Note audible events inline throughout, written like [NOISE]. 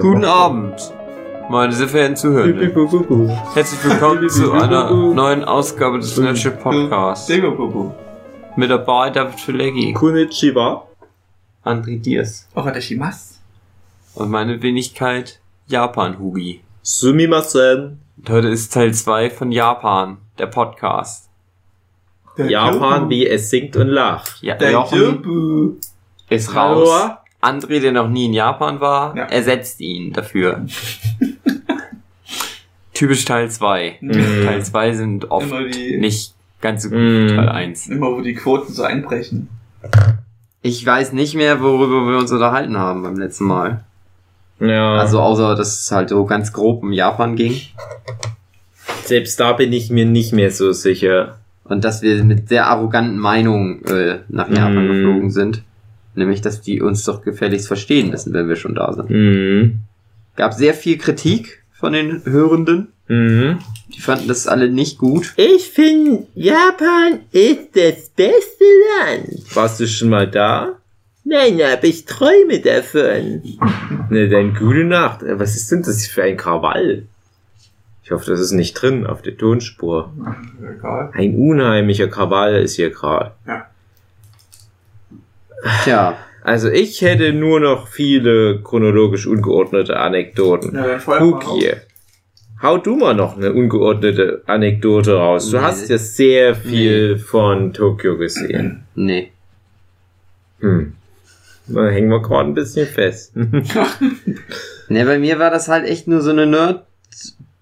Guten Abend, meine sehr verehrten Zuhörer. Herzlich willkommen zu einer neuen Ausgabe des Nerdship Podcasts. Mit dabei David Filecki, Konnichiwa. André Diers Oradashimasu. und meine Wenigkeit Japan Hugi. Sumimasen. Und heute ist Teil 2 von Japan, der Podcast. Japan, wie es singt und lacht. Ja, Der Jochen Jobu. ist raus. André, der noch nie in Japan war, Ja. ersetzt ihn dafür. Typisch Teil 2. Mhm. Teil 2 sind oft die- nicht ganz so gut Mhm. wie Teil 1. Immer wo die Quoten so einbrechen. Ich weiß nicht mehr, worüber wir uns unterhalten haben beim letzten Mal. Ja. Also außer, dass es halt so ganz grob um Japan ging. selbst da bin ich mir nicht mehr so sicher. Und dass wir mit sehr arroganten Meinungen äh, nach Japan Mhm. geflogen sind. Nämlich, dass die uns doch gefälligst verstehen müssen, wenn wir schon da sind. Mhm. Gab sehr viel Kritik von den Hörenden. Mhm. Die fanden das alle nicht gut. Ich finde, Japan ist das beste Land. Warst du schon mal da? Nein, aber ich träume davon. Ne, dann gute Nacht. Äh, Was ist denn das für ein Krawall? Ich hoffe, das ist nicht drin auf der Tonspur. Egal. Ein unheimlicher Krawall ist hier gerade. Tja, Also ich hätte nur noch viele chronologisch ungeordnete Anekdoten. Ja, dann hau du mal noch eine ungeordnete Anekdote raus. Du Nee. hast ja sehr viel von Tokio gesehen. nee. Hm. Da hängen wir gerade ein bisschen fest. [LAUGHS] Ne, bei mir war das halt echt nur so eine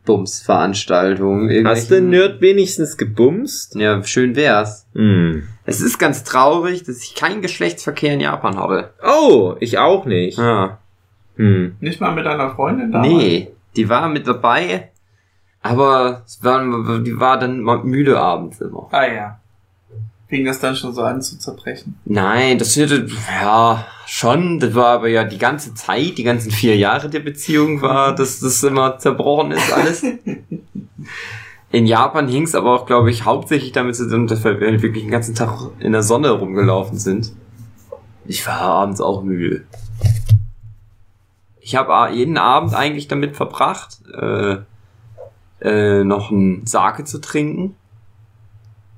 Nerd-Bums-Veranstaltung. Hast du Nerd wenigstens gebumst? Ja, schön wär's. Hm. Es ist ganz traurig, dass ich keinen Geschlechtsverkehr in Japan hatte. Oh, ich auch nicht. Ja. Hm. Nicht mal mit deiner Freundin da? Nee, die war mit dabei, aber es war, die war dann mal müde abends immer. Ah ja. Fing das dann schon so an zu zerbrechen? Nein, das hätte, ja, schon, das war aber ja die ganze Zeit, die ganzen vier Jahre der Beziehung war, dass das immer zerbrochen ist alles. [LAUGHS] In Japan hing es aber auch, glaube ich, hauptsächlich damit zusammen, dass wir wirklich den ganzen Tag in der Sonne rumgelaufen sind. Ich war abends auch müde. Ich habe jeden Abend eigentlich damit verbracht, äh, äh, noch einen Sake zu trinken,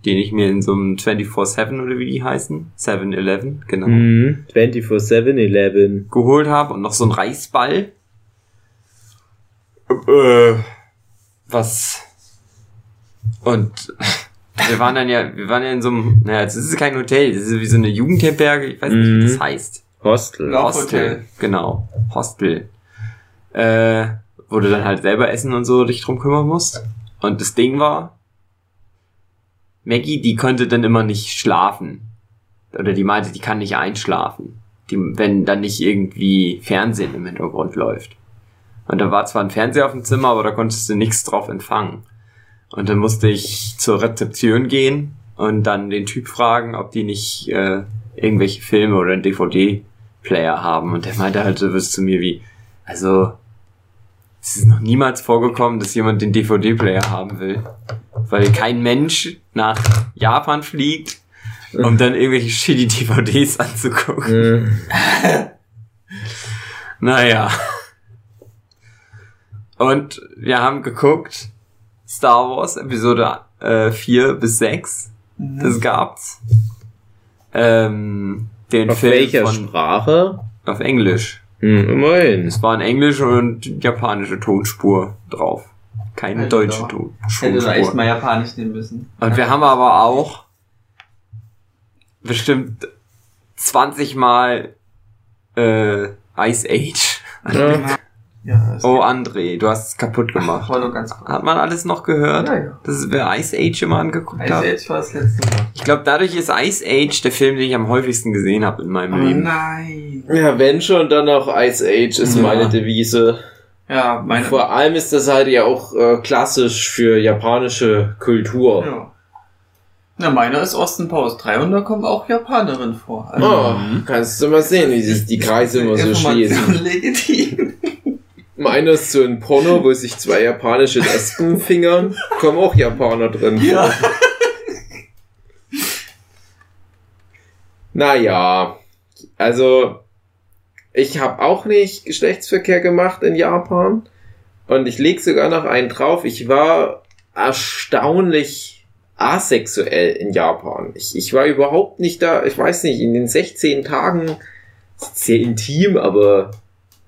den ich mir in so einem 24-7 oder wie die heißen, 7-Eleven, genau, Hm. 24-7-Eleven. geholt habe und noch so einen Reisball. Äh, was und [LAUGHS] wir waren dann ja, wir waren ja in so einem, naja, es ist kein Hotel, das ist wie so eine Jugendherberge, ich weiß nicht, wie das Mhm. heißt. Hostel. Hostel, Hotel. genau, Hostel. Äh, wo du dann halt selber essen und so dich drum kümmern musst. Und das Ding war, Maggie, die konnte dann immer nicht schlafen. Oder die meinte, die kann nicht einschlafen. Die, wenn dann nicht irgendwie Fernsehen im Hintergrund läuft. Und da war zwar ein Fernseher auf dem Zimmer, aber da konntest du nichts drauf empfangen. Und dann musste ich zur Rezeption gehen und dann den Typ fragen, ob die nicht äh, irgendwelche Filme oder einen DVD-Player haben. Und der meinte halt so was zu mir wie, also es ist noch niemals vorgekommen, dass jemand den DVD-Player haben will. Weil kein Mensch nach Japan fliegt, um dann irgendwelche shitty DVDs anzugucken. Hm. [LAUGHS] Naja. Und wir haben geguckt, Star Wars Episode äh, 4 bis 6. Mhm. Das gab's. Ähm, den Auf Film welcher von, Sprache? auf Englisch. Hm, immerhin. Es war in Englisch und japanische Tonspur drauf. Keine Hätte deutsche doch- Ton- Hätte da echt mal Japanisch nehmen müssen. Und wir haben aber auch bestimmt 20 Mal äh, Ice Age. Ja. Ja, Oh André, du hast es kaputt gemacht. nur ganz kurz. Hat man alles noch gehört? Ja, ja. Das ist, wer Ice Age immer angeguckt Ice hat. Age war das letzte Mal. Ich glaube, dadurch ist Ice Age der Film, den ich am häufigsten gesehen habe in meinem Oh Leben. nein. Ja, wenn schon, dann auch Ice Age ist Ja. meine Devise. Ja, meine. Vor allem ist das halt ja auch äh, klassisch für japanische Kultur. Ja. Na, meine ist Osten Post 3 und da kommt auch Japanerin vor. Also, Oh, kannst du mal sehen, wie sich die Kreise immer so schließen. [LAUGHS] Legitim. Meiner ist so ein Porno, wo sich zwei japanische Lesben fingern. [LAUGHS] Kommen auch Japaner drin. Ja. [LAUGHS] Naja, also ich habe auch nicht Geschlechtsverkehr gemacht in Japan. Und ich leg sogar noch einen drauf. Ich war erstaunlich asexuell in Japan. Ich, ich war überhaupt nicht da, ich weiß nicht, in den 16 Tagen, sehr intim, aber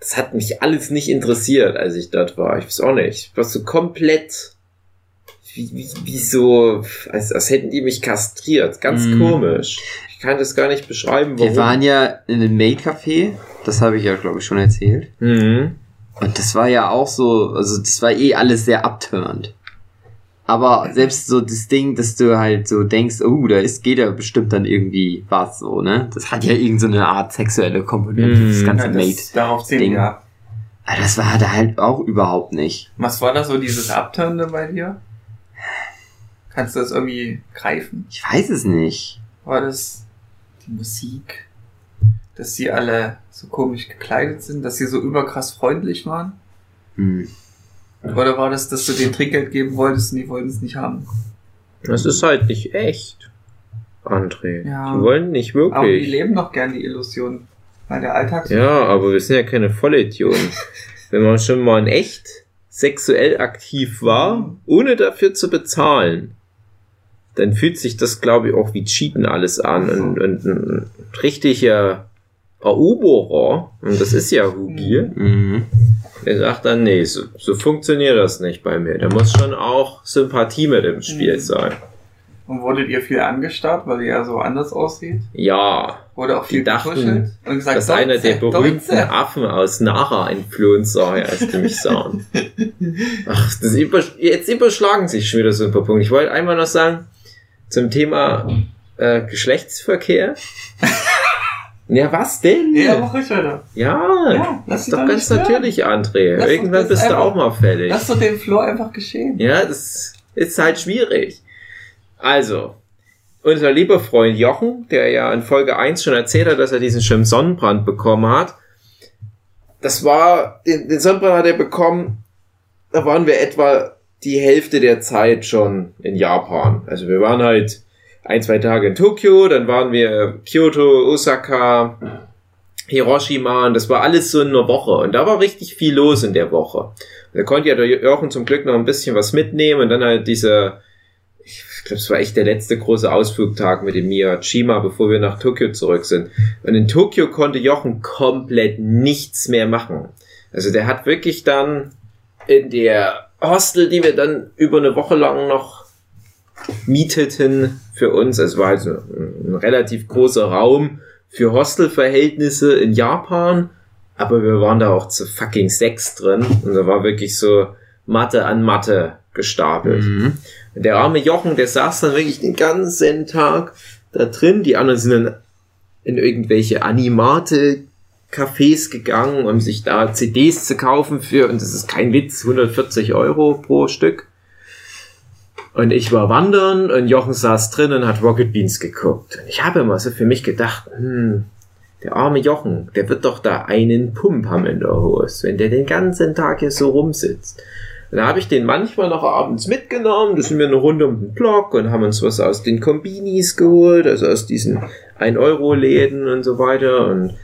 das hat mich alles nicht interessiert, als ich dort war. Ich weiß auch nicht. Ich war so komplett, wie, wie, wie so, als, als hätten die mich kastriert. Ganz Mhm. komisch. Ich kann das gar nicht beschreiben, warum. Wir waren ja in einem Maid-Café, das habe ich ja, glaube ich, schon erzählt. mhm. Und das war ja auch so, also das war eh alles sehr abturnt. Aber selbst so das Ding, dass du halt so denkst, oh, da ist, geht ja bestimmt dann irgendwie was so, ne? Das hat ja irgend so eine Art sexuelle Komponente, Mhm. das ganze Ja, Maid. das, darauf zählen Ding. wir ab. Aber das war da halt auch überhaupt nicht. Was war da so dieses Abturnende bei dir? Kannst du das irgendwie greifen? Ich weiß es nicht. War das die Musik? Dass sie alle so komisch gekleidet sind? Dass sie so überkrass freundlich waren? Hm. Oder war das, dass du denen Trinkgeld geben wolltest und die wollten es nicht haben? Das ist halt nicht echt, André. Ja. Die wollen nicht Aber die wirklich. leben doch gern die Illusion. Weil der Alltag Ja, aber wir sind ja keine Vollidioten. [LAUGHS] Wenn man schon mal in echt sexuell aktiv war, ohne dafür zu bezahlen, dann fühlt sich das, glaube ich, auch wie Cheaten alles an. Und, und ein richtiger Eroberer, und das ist ja Hugi, Mhm. der sagt dann, nee, so, so funktioniert das nicht bei mir. Da muss schon auch Sympathie mit im Spiel Mhm. sein. Und wurdet ihr viel angestarrt, weil ihr ja so anders aussieht? Ja, Wurde auch viel dachten, und gesagt, dass einer der "Deutze, berühmten Deutze." Affen aus Nara entflohen sei, als die mich sahen. [LAUGHS] Ach, das über, jetzt überschlagen sich schon wieder so ein paar Punkte. Ich wollte einmal noch sagen, zum Thema äh, Geschlechtsverkehr. [LAUGHS] ja, was denn? Ja, mach ruhig weiter. Ja, Ja, lass das ist doch ganz natürlich, André. Lass Irgendwann bist du einfach- auch mal fällig. Lass doch den Flow einfach geschehen. Ja, das ist halt schwierig. Also, unser lieber Freund Jochen, der ja in Folge 1 schon erzählt hat, dass er diesen schlimmen Sonnenbrand bekommen hat. Das war, den, den Sonnenbrand hat er bekommen, da waren wir etwa die Hälfte der Zeit schon in Japan. Also wir waren halt ein, zwei Tage in Tokio, dann waren wir Kyoto, Osaka, Hiroshima und das war alles so in einer Woche. Und da war richtig viel los in der Woche. Da konnte ja der Jochen zum Glück noch ein bisschen was mitnehmen und dann halt diese, ich glaube, es war echt der letzte große Ausflugtag mit dem Miyajima, bevor wir nach Tokio zurück sind. Und in Tokio konnte Jochen komplett nichts mehr machen. Also der hat wirklich dann in der Hostel, die wir dann über eine Woche lang noch mieteten für uns, es war also ein, ein relativ großer Raum für Hostelverhältnisse in Japan, aber wir waren da auch zu fucking sechs drin und da war wirklich so Matte an Matte gestapelt. Mhm. Der arme Jochen, der saß dann wirklich den ganzen Tag da drin. Die anderen sind dann in irgendwelche Animate Cafés gegangen, um sich da CDs zu kaufen für, und das ist kein Witz, 140 Euro pro Stück. Und ich war wandern und Jochen saß drin und hat Rocket Beans geguckt. Und ich habe immer so für mich gedacht, hm, der arme Jochen, der wird doch da einen Pump haben in der Hose, wenn der den ganzen Tag hier so rumsitzt. Und da habe ich den manchmal noch abends mitgenommen, da sind wir eine Runde um den Block und haben uns was aus den Kombinis geholt, also aus diesen 1-Euro-Läden und so weiter. Und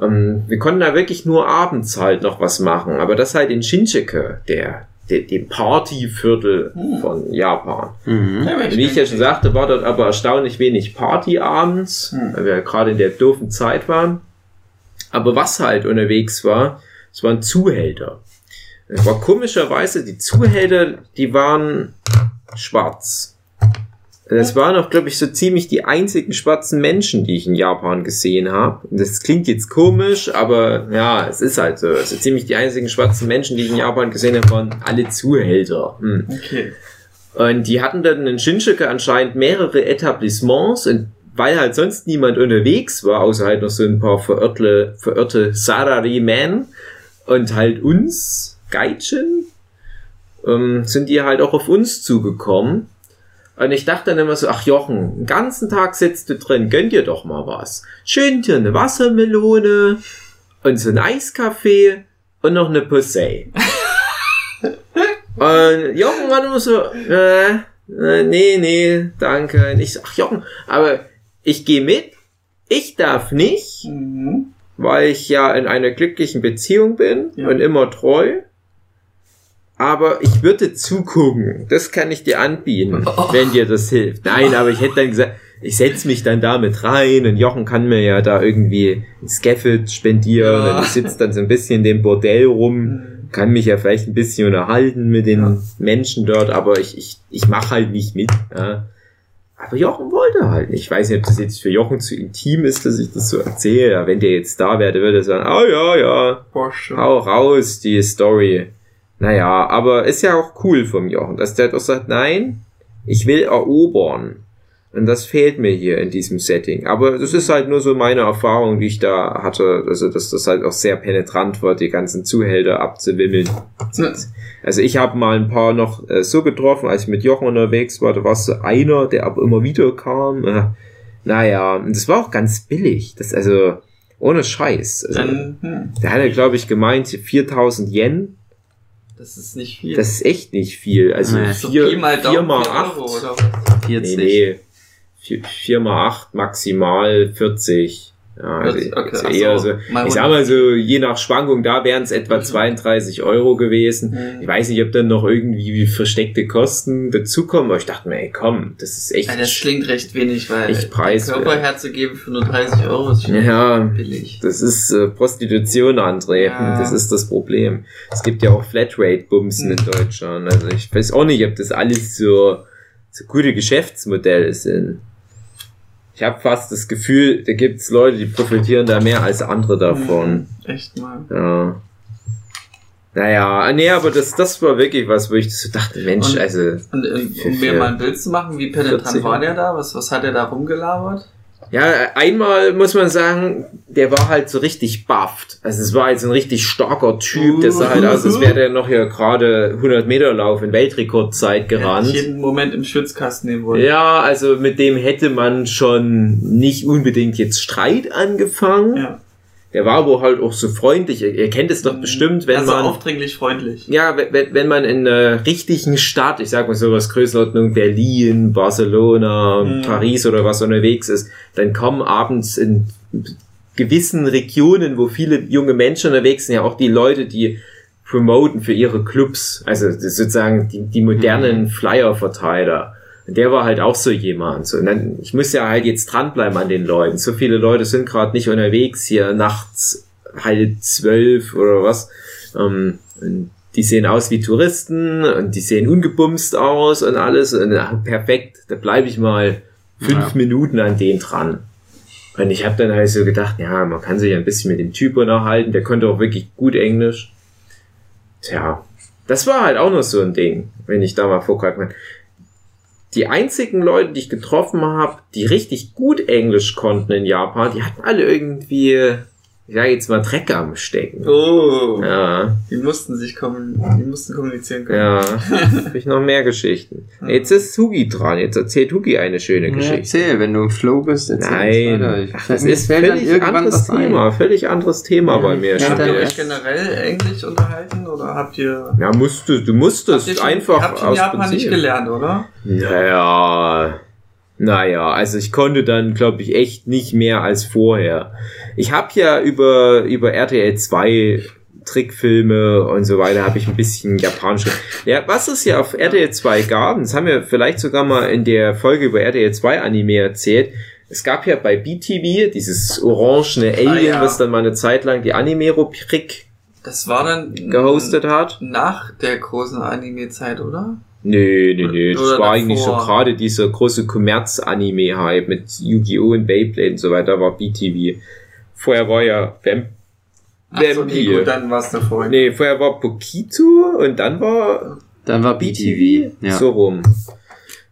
ähm, wir konnten da wirklich nur abends halt noch was machen. Aber das halt in Shinjuku, der, der dem Partyviertel Hm. von Japan. Mhm. Ja, Wie ich ja schon sagte, war dort aber erstaunlich wenig Party abends, Hm. weil wir ja gerade in der doofen Zeit waren. Aber was halt unterwegs war, es waren Zuhälter. Es war komischerweise, die Zuhälter, die waren schwarz. Das waren auch, glaube ich, so ziemlich die einzigen schwarzen Menschen, die ich in Japan gesehen habe. Und Das klingt jetzt komisch, aber ja, es ist halt so. Also ziemlich die einzigen schwarzen Menschen, die ich in Japan gesehen habe, waren alle Zuhälter. Hm. Okay. Und die hatten dann in Shinjuku anscheinend mehrere Etablissements und weil halt sonst niemand unterwegs war, außer halt noch so ein paar verirrte, verirrte Sarari-Men und halt uns, Gaijin, ähm, sind die halt auch auf uns zugekommen. Und ich dachte dann immer so, ach Jochen, den ganzen Tag sitzt du drin, gönn dir doch mal was. Schön dir eine Wassermelone und so ein Eiskaffee und noch eine Pussy. [LAUGHS] Und Jochen war nur so, äh, äh, nee, nee, danke. Und ich so, ach Jochen, aber ich gehe mit, ich darf nicht, Mhm. weil ich ja in einer glücklichen Beziehung bin Ja. und immer treu. Aber ich würde zugucken. Das kann ich dir anbieten, Oh. [LAUGHS] wenn dir das hilft. Nein, aber ich hätte dann gesagt, ich setz mich dann da mit rein und Jochen kann mir ja da irgendwie ein Scaffold spendieren Ja. und ich sitze dann so ein bisschen in dem Bordell rum, Mhm. kann mich ja vielleicht ein bisschen unterhalten mit den Ja. Menschen dort, aber ich, ich, ich mache halt nicht mit. Ja. Aber Jochen wollte halt nicht. Ich weiß nicht, ob das jetzt für Jochen zu intim ist, dass ich das so erzähle. Wenn der jetzt da wäre, der würde er sagen, ah ja, ja, Boah, hau raus, die Story. Naja, aber ist ja auch cool vom Jochen, dass der doch sagt, nein, ich will erobern. Und das fehlt mir hier in diesem Setting. Aber das ist halt nur so meine Erfahrung, die ich da hatte. Also, dass das halt auch sehr penetrant war, die ganzen Zuhälter abzuwimmeln. Also ich habe mal ein paar noch äh, so getroffen, als ich mit Jochen unterwegs war. Da war so einer, der aber immer wieder kam. Äh, naja, und das war auch ganz billig. Das also ohne Scheiß. Also, Dann, hm, der hatte, glaube ich, gemeint 4000 Yen. Das ist nicht viel. Das ist echt nicht viel. Also Nee. vier, mal vier mal acht. Euro oder was? 40. Nee, nee. Vier, vier mal acht maximal 40. Ja, also 40, okay, eher so, Ich sag mal so, je nach Schwankung, da wären es etwa 32 Euro gewesen. Hm. Ich weiß nicht, ob dann noch irgendwie versteckte Kosten dazukommen, aber ich dachte mir, ey, komm, das ist echt. Ja, das klingt recht wenig, weil Echt preiswert. Körper herzugeben für nur 30 Euro ist schon ja, billig. das ist äh, Prostitution, André. Ja. Das ist das Problem. Es gibt ja auch Flatrate-Bumsen in Hm. Deutschland. Also ich weiß auch nicht, ob das alles so, so gute Geschäftsmodelle sind. Ich habe fast das Gefühl, da gibt's Leute, die profitieren da mehr als andere davon. Hm, Echt mal. Ja. Naja, nee, aber das, das war wirklich was, wo ich so dachte, Mensch, Und- also, Und äh, um mir mal ein Bild zu machen, wie penetrant 40 war der da? Was, was hat er da rumgelabert? Ja, einmal muss man sagen, der war halt so richtig bufft. Also es war halt so ein richtig starker Typ, der sah halt aus, als wäre der noch hier gerade 100 Meter Lauf in Weltrekordzeit Er gerannt. jeden Moment im Schwitzkasten nehmen wollen. Ja, also mit dem hätte man schon nicht unbedingt jetzt Streit angefangen. ja. Der war aber halt auch so freundlich. Ihr, ihr kennt es doch bestimmt, wenn also man... aufdringlich freundlich. Ja, wenn- wenn, wenn man in einer richtigen Stadt, ich sag mal sowas Größenordnung Berlin, Barcelona, Mhm. Paris oder was unterwegs ist, dann kommen abends in gewissen Regionen, wo viele junge Menschen unterwegs sind, ja auch die Leute, die promoten für ihre Clubs, also sozusagen die, die modernen Flyer-Verteiler. Und der war halt auch so jemand. So, und dann, ich muss ja halt jetzt dranbleiben an den Leuten. So viele Leute sind gerade nicht unterwegs hier nachts halb zwölf oder was. Ähm, und die sehen aus wie Touristen und die sehen ungebumst aus und alles. Und ja, perfekt, da bleibe ich mal fünf Ja. Minuten an den dran. Und ich habe dann halt so gedacht, ja, man kann sich ein bisschen mit dem Typ unterhalten. Der konnte auch wirklich gut Englisch. Tja, das war halt auch noch so ein Ding, wenn ich da mal vorgreifen kann. Die einzigen Leute, die ich getroffen habe, die richtig gut Englisch konnten in Japan, die hatten alle irgendwie, ich sage jetzt mal, Dreck am Stecken. Oh, Ja, die mussten sich kommen, die mussten kommunizieren können. ja. Hab ich noch mehr Geschichten. Jetzt ist Hugi dran. Jetzt erzählt Hugi eine schöne Ja, Geschichte. erzähl, wenn du im Flow bist, erzähl Nein, weiter. Ich- Ach, das ist völlig anderes ein. Thema. Völlig anderes Thema Ja, bei mir. Habt ihr euch generell Englisch unterhalten oder habt ihr, Ja, musst du, du habt ihr musstest schon, einfach habt ihr in Japan nicht gelernt, oder? Naja, naja, also ich konnte dann, glaube ich, echt nicht mehr als vorher. Ich habe ja über, über RTL 2 Trickfilme und so weiter, habe ich ein bisschen Japanisch. Ja, was es ja auf RTL 2 gab, das haben wir vielleicht sogar mal in der Folge über RTL 2 Anime erzählt, es gab ja bei BTV dieses orangene Alien, ja. was dann mal eine Zeit lang die Anime-Rubrik Das war dann gehostet hat. nach der großen Anime-Zeit, oder? Nee, nee, nee. Das war eigentlich so davor. gerade dieser große Kommerz-Anime-Hype mit Yu-Gi-Oh! und Beyblade und so weiter, war BTV. Vorher war ja Vamp Ach so, nee, Vampir. gut, dann war es davor. Nee, vorher war Pokito und dann war Dann war BTV. BTV. Ja. So rum.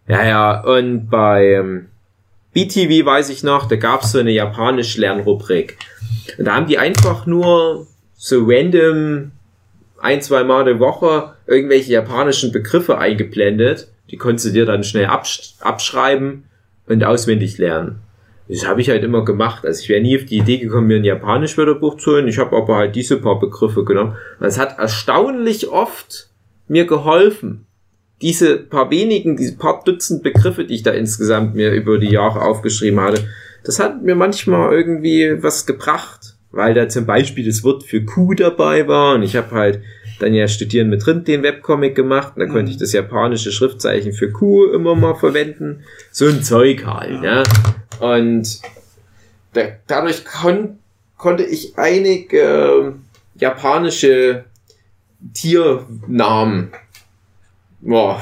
Ja, ja, und bei BTV weiß ich noch, da gab's so eine japanisch-Lernrubrik. Und da haben die einfach nur so random ein, zwei Mal die Woche irgendwelche japanischen Begriffe eingeblendet. Die konntest du dir dann schnell absch abschreiben und auswendig lernen. Das habe ich halt immer gemacht. Also ich wäre nie auf die Idee gekommen, mir ein Japanisch-Wörterbuch zu holen. Ich habe aber halt diese paar Begriffe genommen. Es hat erstaunlich oft mir geholfen. Diese paar wenigen, diese paar Dutzend Begriffe, die ich da insgesamt mir über die Jahre aufgeschrieben hatte, das hat mir manchmal irgendwie was gebracht. Weil da zum Beispiel das Wort für Kuh dabei war und ich habe halt dann ja studieren mit Rind den Webcomic gemacht und da konnte Mhm. ich das japanische Schriftzeichen für Kuh immer mal verwenden. So ein Zeug halt, ja. Und da, dadurch kon konnte ich einige ähm, japanische Tiernamen Boah.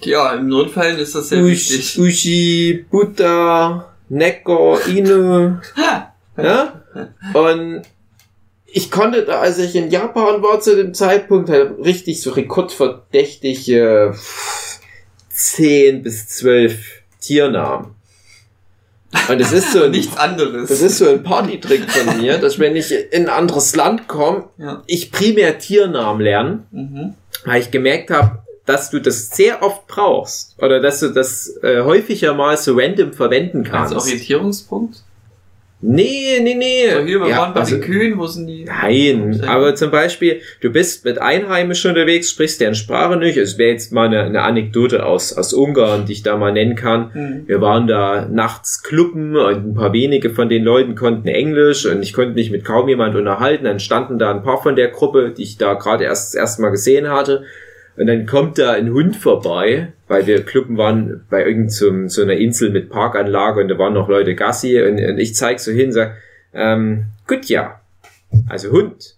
Ja, im Notfall ist das sehr Ush, wichtig. Ushi, Buddha, Neko, Inu. ja? Und ich konnte als ich in Japan war zu dem Zeitpunkt, halt richtig so rekordverdächtige 10 bis 12 Tiernamen. Und das ist so ein, [LAUGHS] Nichts anderes. das ist so ein Partytrick von mir, dass wenn ich in ein anderes Land komme, ja. ich primär Tiernamen lerne, Mhm. weil ich gemerkt habe, dass du das sehr oft brauchst oder dass du das äh, häufiger mal so random verwenden Als kannst. Orientierungspunkt? Nee, nee, nee. So, hier, wir Ja, waren bei also- den Kühen, wo sind die? Nein, aber zum Beispiel, du bist mit Einheimischen unterwegs, sprichst deren Sprache nicht. Es wäre jetzt mal eine, eine Anekdote aus, aus Ungarn, die ich da mal nennen kann. Mhm. Wir waren da nachts kluppen und ein paar wenige von den Leuten konnten Englisch und ich konnte mich mit kaum jemand unterhalten. Dann standen da ein paar von der Gruppe, die ich da gerade erst das erste Mal gesehen hatte. Und dann kommt da ein Hund vorbei, weil wir kluppen waren bei irgend so, so einer Insel mit Parkanlage und da waren noch Leute Gassi und, und ich zeig so hin und sag, ähm, Gutja. Also Hund.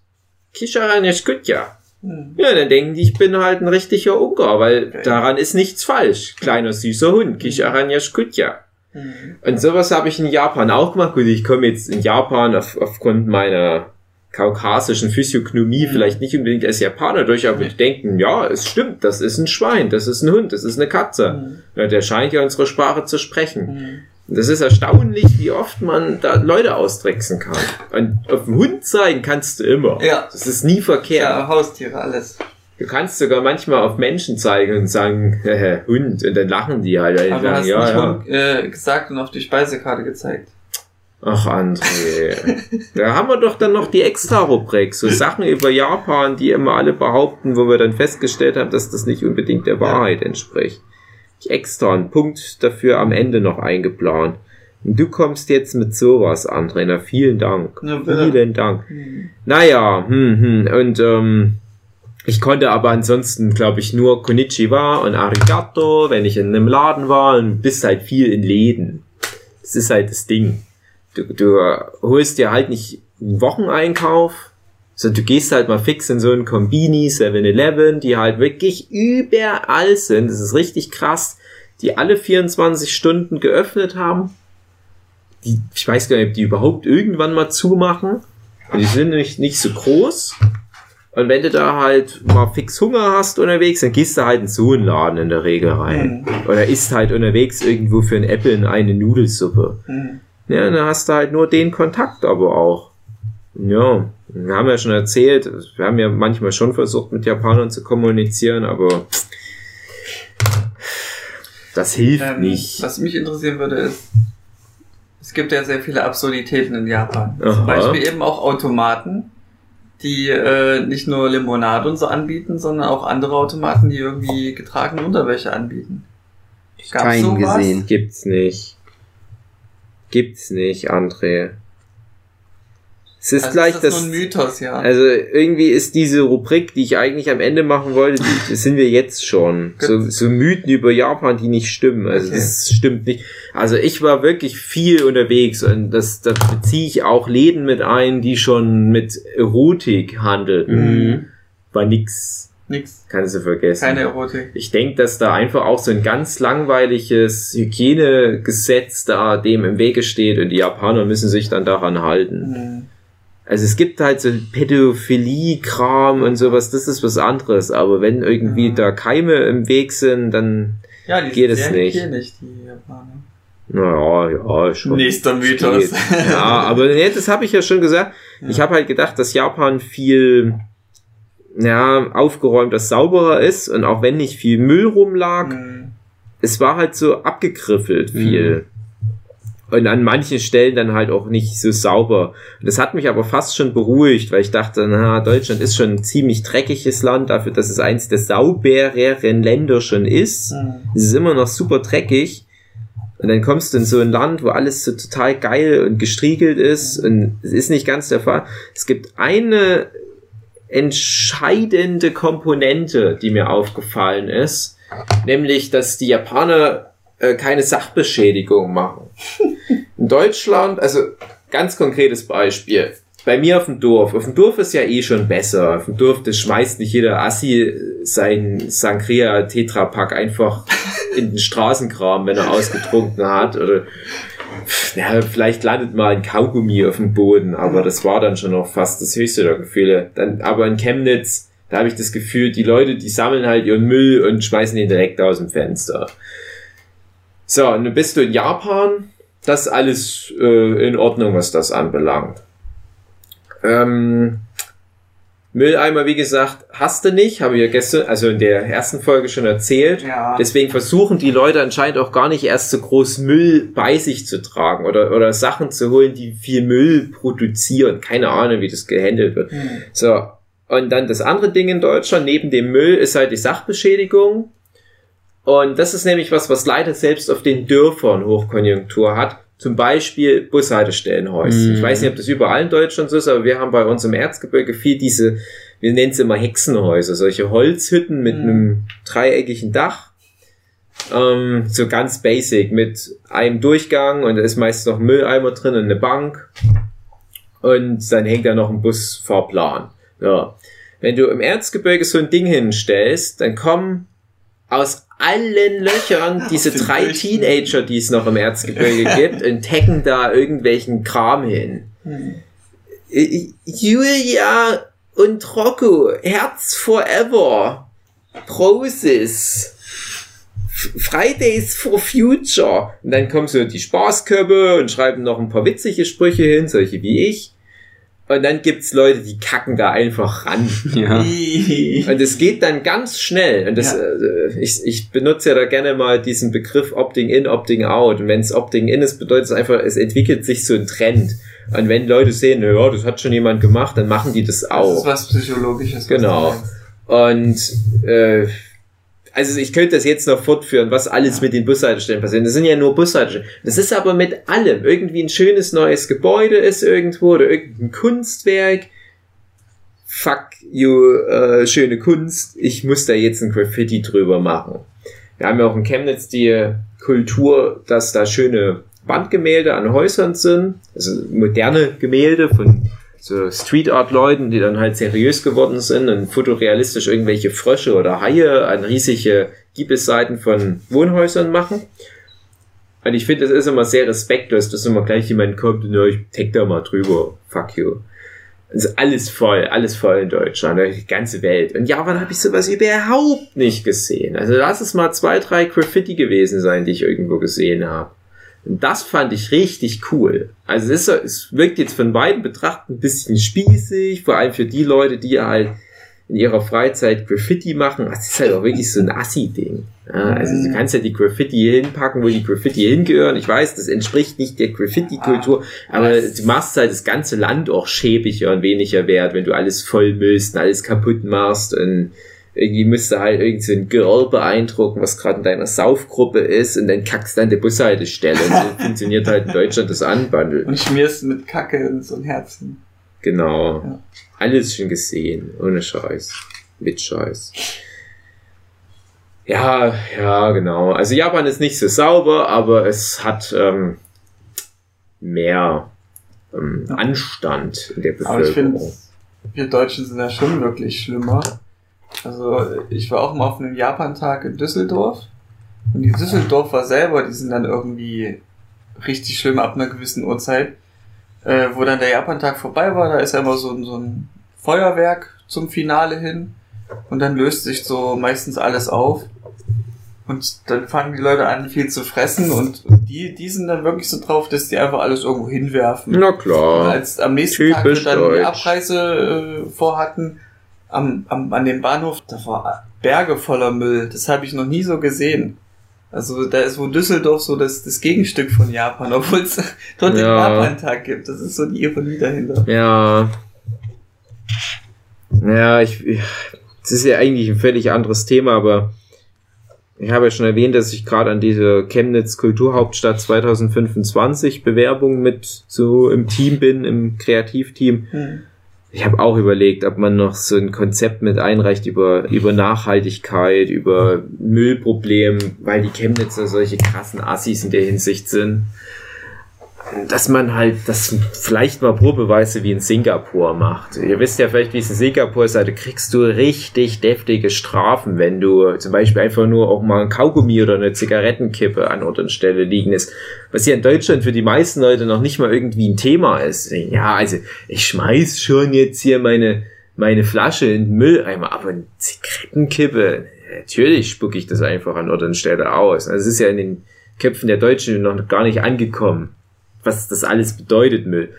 Kisharanisch Gutja. Mhm. Ja, dann denken die, ich bin halt ein richtiger Ungar, weil Okay. daran ist nichts falsch. Kleiner süßer Hund. Kisharanisch Gutja. Mhm. Und sowas habe ich in Japan auch gemacht. Gut, ich komme jetzt in Japan auf, aufgrund meiner kaukasischen Physiognomie Mhm. vielleicht nicht unbedingt als Japaner durch, aber die denken, ja, es stimmt, das ist ein Schwein, das ist ein Hund, das ist eine Katze. Mhm. Ja, der scheint ja unsere Sprache zu sprechen. Mhm. Das ist erstaunlich, wie oft man da Leute austricksen kann. Und auf den Hund zeigen kannst du immer. Ja. Das ist nie verkehrt. Ja, Haustiere, alles. Du kannst sogar manchmal auf Menschen zeigen und sagen, [LAUGHS] Hund, und dann lachen die halt. Aber du sagen, hast ja, nicht ja. Hund, äh, gesagt und auf die Speisekarte gezeigt. Ach, André. [LAUGHS] da haben wir doch dann noch die Extra-Rubrik. So Sachen über Japan, die immer alle behaupten, wo wir dann festgestellt haben, dass das nicht unbedingt der Wahrheit entspricht. Ich extra einen Punkt dafür am Ende noch eingeplant. Und du kommst jetzt mit sowas, André. Na, vielen Dank. Ja, vielen Dank. Mhm. Naja, hm, hm. und ähm, ich konnte aber ansonsten, glaube ich, nur Konnichiwa und Arigato, wenn ich in einem Laden war und bist halt viel in Läden. Das ist halt das Ding. Du, du holst dir halt nicht einen Wocheneinkauf, sondern du gehst halt mal fix in so einen Kombini, 7-Eleven, die halt wirklich überall sind. Das ist richtig krass. Die alle 24 Stunden geöffnet haben. Die, ich weiß gar nicht, ob die überhaupt irgendwann mal zumachen. Und die sind nicht, nicht so groß. Und wenn du da halt mal fix Hunger hast unterwegs, dann gehst du halt in so einen Laden in der Regel rein. Mhm. Oder isst halt unterwegs irgendwo für ein Apple in eine Nudelsuppe. Mhm. Ja, dann hast du halt nur den Kontakt aber auch. Ja, wir haben ja schon erzählt, wir haben ja manchmal schon versucht, mit Japanern zu kommunizieren, aber das hilft Ähm, nicht. Was mich interessieren würde, ist, es gibt ja sehr viele Absurditäten in Japan. Aha. Zum Beispiel eben auch Automaten, die äh, nicht nur Limonade und so anbieten, sondern auch andere Automaten, die irgendwie getragene Unterwäsche anbieten. Gab's Keinen sowas? gesehen. Gibt's nicht. Gibt's nicht, André. Es ist Also gleich ist das das. Mythos, ja. Also irgendwie ist diese Rubrik, die ich eigentlich am Ende machen wollte, die, das [LAUGHS] sind wir jetzt schon. So, so Mythen über Japan, die nicht stimmen. Also Okay. das stimmt nicht. Also ich war wirklich viel unterwegs und das, da beziehe ich auch Läden mit ein, die schon mit Erotik handelten. Mhm. War nix. Nix. Kannst du vergessen. Keine Erotik. Ich denke, dass da einfach auch so ein ganz langweiliges Hygienegesetz da dem im Wege steht und die Japaner müssen sich dann daran halten. Mhm. Also es gibt halt so Pädophilie-Kram und sowas, das ist was anderes, aber wenn irgendwie Mhm. da Keime im Weg sind, dann, Ja, die Geht es nicht. hygienisch, die Japaner. naja, ja, schon. Nächster Mythos. Geht. Ja, aber nee, das habe ich ja schon gesagt. [LAUGHS] Ich habe halt gedacht, dass Japan viel ja, aufgeräumter, sauberer ist und auch wenn nicht viel Müll rumlag, Mhm. es war halt so abgegriffelt viel. Und an manchen Stellen dann halt auch nicht so sauber. Und das hat mich aber fast schon beruhigt, weil ich dachte, na, Deutschland ist schon ein ziemlich dreckiges Land, dafür, dass es eins der saubereren Länder schon ist. Mhm. Es ist immer noch super dreckig. Und dann kommst du in so ein Land, wo alles so total geil und gestriegelt ist. Und es ist nicht ganz der Fall. Es gibt eine entscheidende Komponente, die mir aufgefallen ist. Nämlich, dass die Japaner äh, keine Sachbeschädigung machen. [LAUGHS] In Deutschland, also ganz konkretes Beispiel. Bei mir auf dem Dorf. Auf dem Dorf ist ja eh schon besser. Auf dem Dorf, das schmeißt nicht jeder Assi sein Sangria Tetrapack einfach in den Straßenkram, wenn er ausgetrunken hat. Oder ja, vielleicht landet mal ein Kaugummi auf dem Boden, aber das war dann schon noch fast das höchste der Gefühle. Dann, aber in Chemnitz, da habe ich das Gefühl, die Leute, die sammeln halt ihren Müll und schmeißen ihn direkt aus dem Fenster. So, und dann bist du in Japan. Das ist alles äh, in Ordnung, was das anbelangt. Ähm, Mülleimer, wie gesagt, hast du nicht, habe ich ja gestern, also in der ersten Folge schon erzählt. Ja. Deswegen versuchen die Leute anscheinend auch gar nicht erst so groß Müll bei sich zu tragen oder, oder Sachen zu holen, die viel Müll produzieren. Keine Ahnung, wie das gehandelt wird. Hm. So. Und dann das andere Ding in Deutschland, neben dem Müll, ist halt die Sachbeschädigung. Und das ist nämlich was, was leider selbst auf den Dörfern Hochkonjunktur hat. Zum Beispiel Bushaltestellenhäuser. Mhm. Ich weiß nicht, ob das überall in Deutschland so ist, aber wir haben bei uns im Erzgebirge viel diese, wir nennen es immer Hexenhäuser, solche Holzhütten mit Mhm. einem dreieckigen Dach. Ähm, so ganz basic mit einem Durchgang und da ist meist noch ein Mülleimer drin und eine Bank. Und dann hängt da noch ein Busfahrplan. Ja. Wenn du im Erzgebirge so ein Ding hinstellst, dann kommen aus allen Löchern [LAUGHS] diese drei. Teenager, die es noch im Erzgebirge [LAUGHS] gibt, und tacken da irgendwelchen Kram hin. Hm. Julia und Rocco, Herz forever. Proses. F- Fridays for Future. Und dann kommen so die Spaßkörbe und schreiben noch ein paar witzige Sprüche hin, solche wie ich. Und dann gibt's Leute, die kacken da einfach ran. [LAUGHS] Ja. Und es geht dann ganz schnell. Und das, Ja. äh, ich, ich benutze ja da gerne mal diesen Begriff Opting in, Opting out. Und wenn es Opting in ist, bedeutet es einfach, es entwickelt sich so ein Trend. Und wenn Leute sehen, na ja, das hat schon jemand gemacht, dann machen die das Das auch. ist was Psychologisches. was Genau. Und äh, also ich könnte das jetzt noch fortführen, was alles mit den Bushaltestellen passiert. Das sind ja nur Bushaltestellen. Das ist aber mit allem. Irgendwie ein schönes neues Gebäude ist irgendwo oder irgendein Kunstwerk. Fuck you, äh, schöne Kunst. Ich muss da jetzt ein Graffiti drüber machen. Wir haben ja auch in Chemnitz die Kultur, dass da schöne Wandgemälde an Häusern sind. Also moderne Gemälde von so Street Art Leuten, die dann halt seriös geworden sind und fotorealistisch irgendwelche Frösche oder Haie an riesige Giebelseiten von Wohnhäusern machen. Und ich finde, das ist immer sehr respektlos, dass immer gleich jemand kommt und ich tag da mal drüber. Fuck you. Das ist alles voll, alles voll in Deutschland, die ganze Welt. In Japan habe ich sowas überhaupt nicht gesehen. Also lass es mal zwei, drei Graffiti gewesen sein, die ich irgendwo gesehen habe. Und das fand ich richtig cool. Also es, ist, es wirkt jetzt von beiden betrachtet ein bisschen spießig, vor allem für die Leute, die halt in ihrer Freizeit Graffiti machen. Das ist halt auch wirklich so ein Assi-Ding. Also du kannst ja die Graffiti hinpacken, wo die Graffiti hingehören. Ich weiß, das entspricht nicht der Graffiti-Kultur, aber du machst halt das ganze Land auch schäbiger und weniger wert, wenn du alles vollmüllst und alles kaputt machst und irgendwie müsste halt irgend so ein Girl beeindrucken, was gerade in deiner Saufgruppe ist und dann kackst du an der Bushaltestelle. Und so [LAUGHS] funktioniert halt in Deutschland das Unbundle. Und schmierst mit Kacke in so ein Herzen. Genau. Ja. Alles schon gesehen. Ohne Scheiß. Mit Scheiß. Ja, ja, genau. Also Japan ist nicht so sauber, aber es hat ähm, mehr ähm. Anstand in der Aber ich finde, Bevölkerung. wir Deutschen sind ja schon wirklich schlimmer. Also ich war auch mal auf einem Japantag in Düsseldorf. Und die Düsseldorfer selber, die sind dann irgendwie richtig schlimm ab einer gewissen Uhrzeit. Äh, wo dann der Japantag vorbei war, da ist ja immer so, ein- so ein Feuerwerk zum Finale hin. Und dann löst sich so meistens alles auf. Und dann fangen die Leute an, viel zu fressen. Und die, die sind dann wirklich so drauf, dass die einfach alles irgendwo hinwerfen. Na Und klar. als am nächsten Tag Typisch wir dann die Abreise äh, vorhatten, am, am, an dem Bahnhof, da war Berge voller Müll. Das habe ich noch nie so gesehen. Also da ist wo Düsseldorf so das, das Gegenstück von Japan, [LAUGHS] obwohl es dort den Ja. Japan-Tag gibt. Das ist so die Ironie dahinter. Ja. Ja, ich, das ist ja eigentlich ein völlig anderes Thema, aber Ich habe ja schon erwähnt, dass ich gerade an diese Chemnitz Kulturhauptstadt 2025 Bewerbung mit so im Team bin, im Kreativteam. Hm. Ich habe auch überlegt, ob man noch so ein Konzept mit einreicht über, über Nachhaltigkeit, über Müllproblem, weil die Chemnitzer solche krassen Assis in der Hinsicht sind. Dass man halt das vielleicht mal probeweise wie in Singapur macht. Ihr wisst ja vielleicht, wie es in Singapur ist, da kriegst du richtig deftige Strafen, wenn du zum Beispiel einfach nur auch mal ein Kaugummi oder eine Zigarettenkippe an Ort und Stelle liegen ist. Was hier in Deutschland für die meisten Leute noch nicht mal irgendwie ein Thema ist. Ja, also ich schmeiß schon jetzt hier meine, meine Flasche in den Mülleimer, aber eine Zigarettenkippe, natürlich spucke ich das einfach an Ort und Stelle aus. Also es ist ja in den Köpfen der Deutschen noch gar nicht angekommen, was das alles bedeutet, Müll.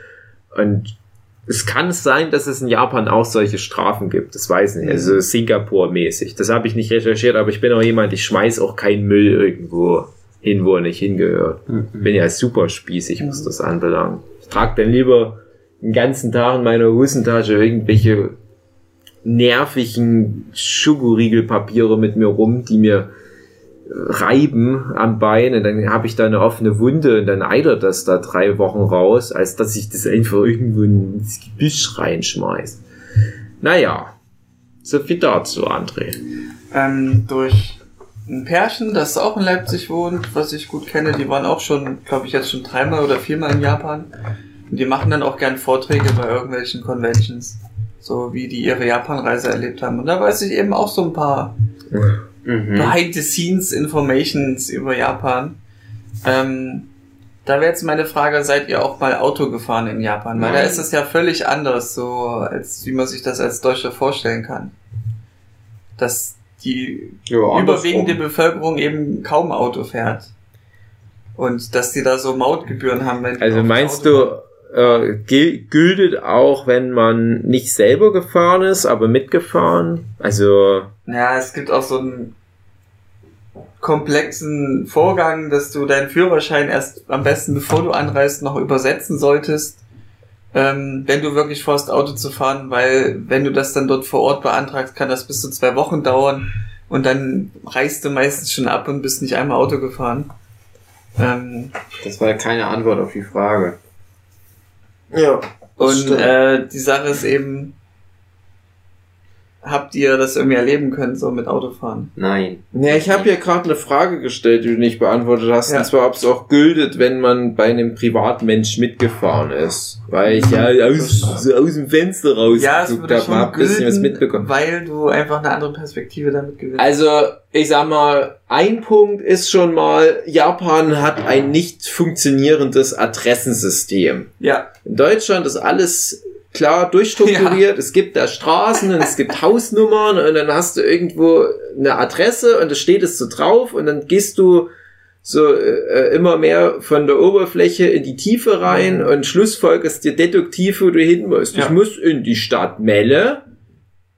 Und es kann sein, dass es in Japan auch solche Strafen gibt. Das weiß ich nicht. Also Singapur-mäßig. Das habe ich nicht recherchiert, aber ich bin auch jemand, ich schmeiß auch keinen Müll irgendwo hin, wo er nicht hingehört. Bin ja super spießig, was das anbelangt. Ich trage dann lieber den ganzen Tag in meiner Hosentasche irgendwelche nervigen Schugoriegelpapiere mit mir rum, die mir reiben am Bein und dann habe ich da eine offene Wunde und dann eidert das da drei Wochen raus, als dass ich das einfach irgendwo ins Gebüsch reinschmeiß. Naja, so viel dazu, André. Ähm, durch ein Pärchen, das auch in Leipzig wohnt, was ich gut kenne, die waren auch schon, glaube ich, jetzt schon dreimal oder viermal in Japan. Und die machen dann auch gern Vorträge bei irgendwelchen Conventions. So wie die ihre Japan-Reise erlebt haben. Und da weiß ich eben auch so ein paar Mhm. Behind-the-Scenes-Informations über Japan. Ähm, da wäre jetzt meine Frage, seid ihr auch mal Auto gefahren in Japan? Weil da Nein. ist es ja völlig anders, so als wie man sich das als Deutscher vorstellen kann. Dass die Ja, überwiegende Bevölkerung eben kaum Auto fährt. Und dass die da so Mautgebühren haben. Wenn die Also meinst du, äh, gil- gültet auch, wenn man nicht selber gefahren ist, aber mitgefahren? Also, Ja, es gibt auch so einen komplexen Vorgang, dass du deinen Führerschein erst am besten, bevor du anreist, noch übersetzen solltest, ähm, wenn du wirklich vorhast, Auto zu fahren, weil wenn du das dann dort vor Ort beantragst, kann das bis zu zwei Wochen dauern und dann reist du meistens schon ab und bist nicht einmal Auto gefahren. Ähm, Das war keine Antwort auf die Frage. Ja. und äh, die Sache ist eben, habt ihr das irgendwie erleben können, so mit Autofahren? Nein. Ja, ich habe hier gerade eine Frage gestellt, die du nicht beantwortet hast, Ja. und zwar, ob es auch gültet, wenn man bei einem Privatmensch mitgefahren ist. Weil ich ja aus, so aus dem Fenster Ja, es rausgeguckt würde habe, hab ein bisschen was mitbekommen. weil du einfach eine andere Perspektive damit gewinnst. Also, ich sag mal, ein Punkt ist schon mal, Japan hat ein nicht funktionierendes Adressensystem. ja, In Deutschland ist alles klar durchstrukturiert. Es gibt da Straßen und es gibt [LAUGHS] Hausnummern und dann hast du irgendwo eine Adresse und da steht es so drauf und dann gehst du so äh, immer mehr von der Oberfläche in die Tiefe rein und schlussfolgerst dir deduktiv, wo du hin musst. Ja. Ich muss in die Stadt Melle,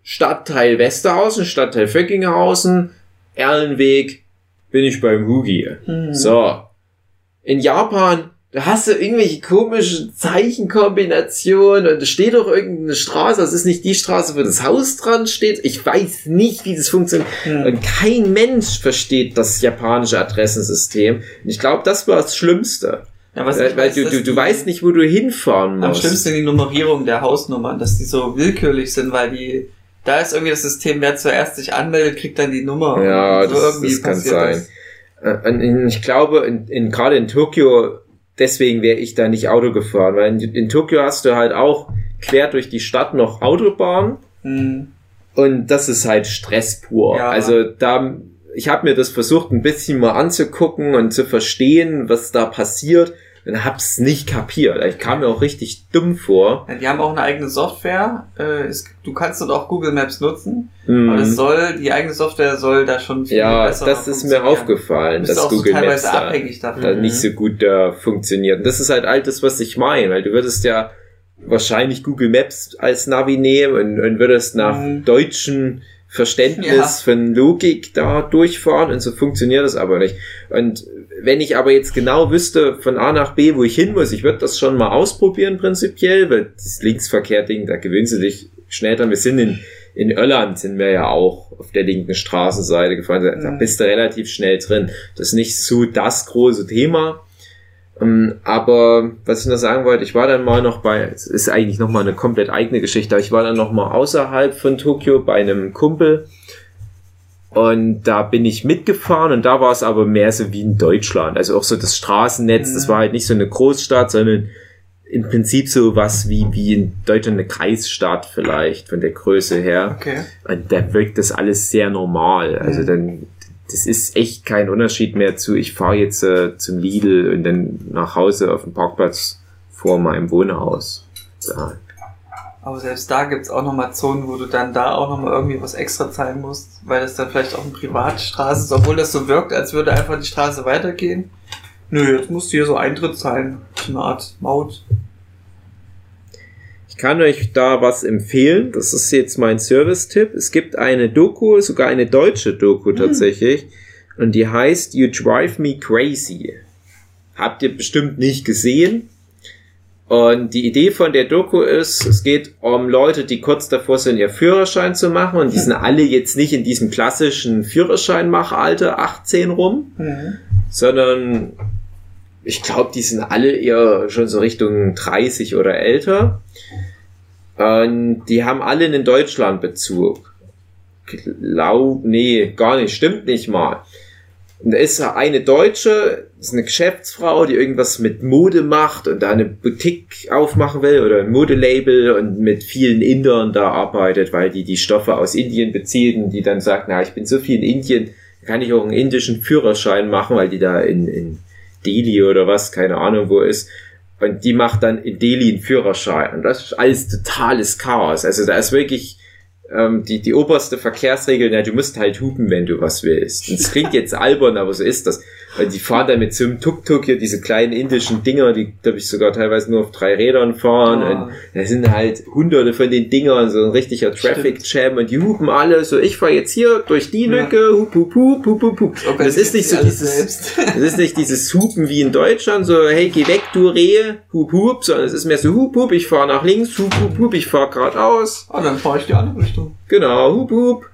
Stadtteil Westerhausen, Stadtteil Föckinghausen, Erlenweg, bin ich beim Hugi. Hm. So. In Japan, da hast du irgendwelche komischen Zeichenkombinationen und da steht doch irgendeine Straße, das ist nicht die Straße, wo das Haus dran steht. Ich weiß nicht, wie das funktioniert. Hm. Und kein Mensch versteht das japanische Adressensystem. Und ich glaube, das war das Schlimmste. Ja, was Weil, weiß, du, du, du weißt nicht, wo du hinfahren Am musst. schlimmsten die Nummerierung der Hausnummern, dass die so willkürlich sind, weil die, da ist irgendwie das System, wer zuerst sich anmeldet, kriegt dann die Nummer. Ja, Und das, das kann sein. Äh, und in- Ich glaube, in, in, gerade in Tokio, deswegen wäre ich da nicht Auto gefahren, weil in, in Tokio hast du halt auch quer durch die Stadt noch Autobahn Hm. und das ist halt Stress pur. Ja. Also da, ich habe mir das versucht ein bisschen mal anzugucken und zu verstehen, was da passiert und hab's nicht kapiert. Ich kam mir auch richtig dumm vor. Ja, die haben auch eine eigene Software. Äh, du kannst dort auch Google Maps nutzen, Hm. aber es soll, die eigene Software soll da schon viel Ja, besser das ist mir aufgefallen, dass auch so Google Maps teilweise da da nicht so gut da funktioniert. Und das ist halt all das, was ich meine, weil du würdest ja wahrscheinlich Google Maps als Navi nehmen und, und würdest nach Mhm. deutschen Verständnis Ja. von Logik da durchfahren und so funktioniert das aber nicht. Und wenn ich aber jetzt genau wüsste von A nach B, wo ich hin muss, ich würde das schon mal ausprobieren prinzipiell, weil das Linksverkehr-Ding, da gewöhnst du dich schnell dran. Wir sind in, in Irland sind wir ja auch auf der linken Straßenseite gefahren. Da, da Mhm. bist du relativ schnell drin. Das ist nicht so das große Thema. Ähm, Aber was ich noch sagen wollte, ich war dann mal noch bei, es ist eigentlich noch mal eine komplett eigene Geschichte, aber ich war dann noch mal außerhalb von Tokio bei einem Kumpel und da bin ich mitgefahren und da war es aber mehr so wie in Deutschland. Also auch so das Straßennetz, das Mhm. war halt nicht so eine Großstadt, sondern im Prinzip so was wie, wie in Deutschland eine Kreisstadt vielleicht von der Größe her. Okay. Und da wirkt das alles sehr normal. Also Mhm. dann, das ist echt kein Unterschied mehr zu, ich fahre jetzt äh, zum Lidl und dann nach Hause auf dem Parkplatz vor meinem Wohnhaus. Ja. Aber selbst da gibt's auch nochmal Zonen, wo du dann da auch nochmal irgendwie was extra zahlen musst, weil das dann vielleicht auch eine Privatstraße ist, obwohl das so wirkt, als würde einfach die Straße weitergehen. Nö, jetzt musst du hier so Eintritt zahlen. So eine Art Maut. Ich kann euch da was empfehlen. Das ist jetzt mein Service-Tipp. Es gibt eine Doku, sogar eine deutsche Doku tatsächlich. Und die heißt You Drive Me Crazy. Habt ihr bestimmt nicht gesehen. Und die Idee von der Doku ist, es geht um Leute, die kurz davor sind, ihr Führerschein zu machen. Und die sind alle jetzt nicht in diesem klassischen Führerscheinmachalter 18 rum, Mhm. sondern ich glaube, die sind alle eher schon so Richtung 30 oder älter. Und die haben alle einen Deutschlandbezug. Glaub, nee, gar nicht, stimmt nicht mal. Und da ist eine Deutsche, ist eine Geschäftsfrau, die irgendwas mit Mode macht und da eine Boutique aufmachen will oder ein Modelabel und mit vielen Indern da arbeitet, weil die die Stoffe aus Indien beziehen, und die dann sagt, na, ich bin so viel in Indien, kann ich auch einen indischen Führerschein machen, weil die da in, in Delhi oder was, keine Ahnung wo ist. Und die macht dann in Delhi einen Führerschein. Und das ist alles totales Chaos. Also da ist wirklich ähm, die, die oberste Verkehrsregel, na, du musst halt hupen, wenn du was willst. Und es klingt jetzt albern, aber so ist das. Weil die fahren dann mit so einem Tuk-Tuk hier, diese kleinen indischen Dinger, die, glaube ich, sogar teilweise nur auf drei Rädern fahren. Ah. Und da sind halt hunderte von den Dingern, so ein richtiger Traffic Jam. Und die hupen alle so, ich fahr jetzt hier durch die Ja. Lücke, hup, hup, hup, hup, hup, hup. Und das ist nicht so dieses, selbst. [LAUGHS] das ist nicht dieses Hupen wie in Deutschland, so, hey, geh weg, du Rehe, hup, hup, sondern es ist mehr so, hup, hup, ich fahr nach links, hup, hup, hup, ich fahr geradeaus. Oh, dann fahre ich die andere Richtung. Genau, hup, hup.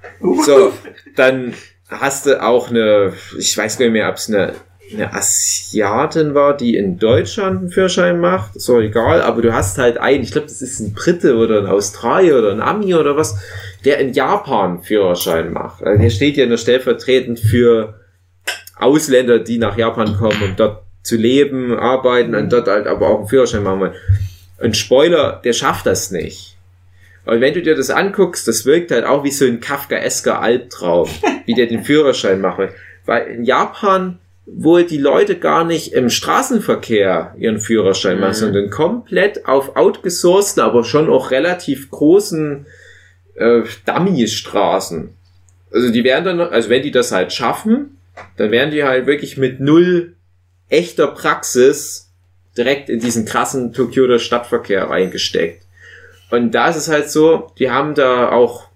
So, dann hast du auch eine, ich weiß gar nicht mehr, ob es eine, eine Asiatin war, die in Deutschland einen Führerschein macht, doch egal, aber du hast halt einen, ich glaube, das ist ein Brite oder ein Australier oder ein Ami oder was, der in Japan einen Führerschein macht. Also der steht ja nur stellvertretend für Ausländer, die nach Japan kommen, um dort zu leben, arbeiten und dort halt aber auch einen Führerschein machen wollen. Und Spoiler, der schafft das nicht. Und wenn du dir das anguckst, das wirkt halt auch wie so ein Kafkaesker Albtraum, [LAUGHS] wie der den Führerschein macht. Weil in Japan wohl die Leute gar nicht im Straßenverkehr ihren Führerschein machen, Mhm. sondern komplett auf outgesourcten, aber schon auch relativ großen äh, Dummy-Straßen. Also die werden dann, also wenn die das halt schaffen, dann werden die halt wirklich mit null echter Praxis direkt in diesen krassen Tokioer Stadtverkehr reingesteckt. Und da ist es halt so, die haben da auch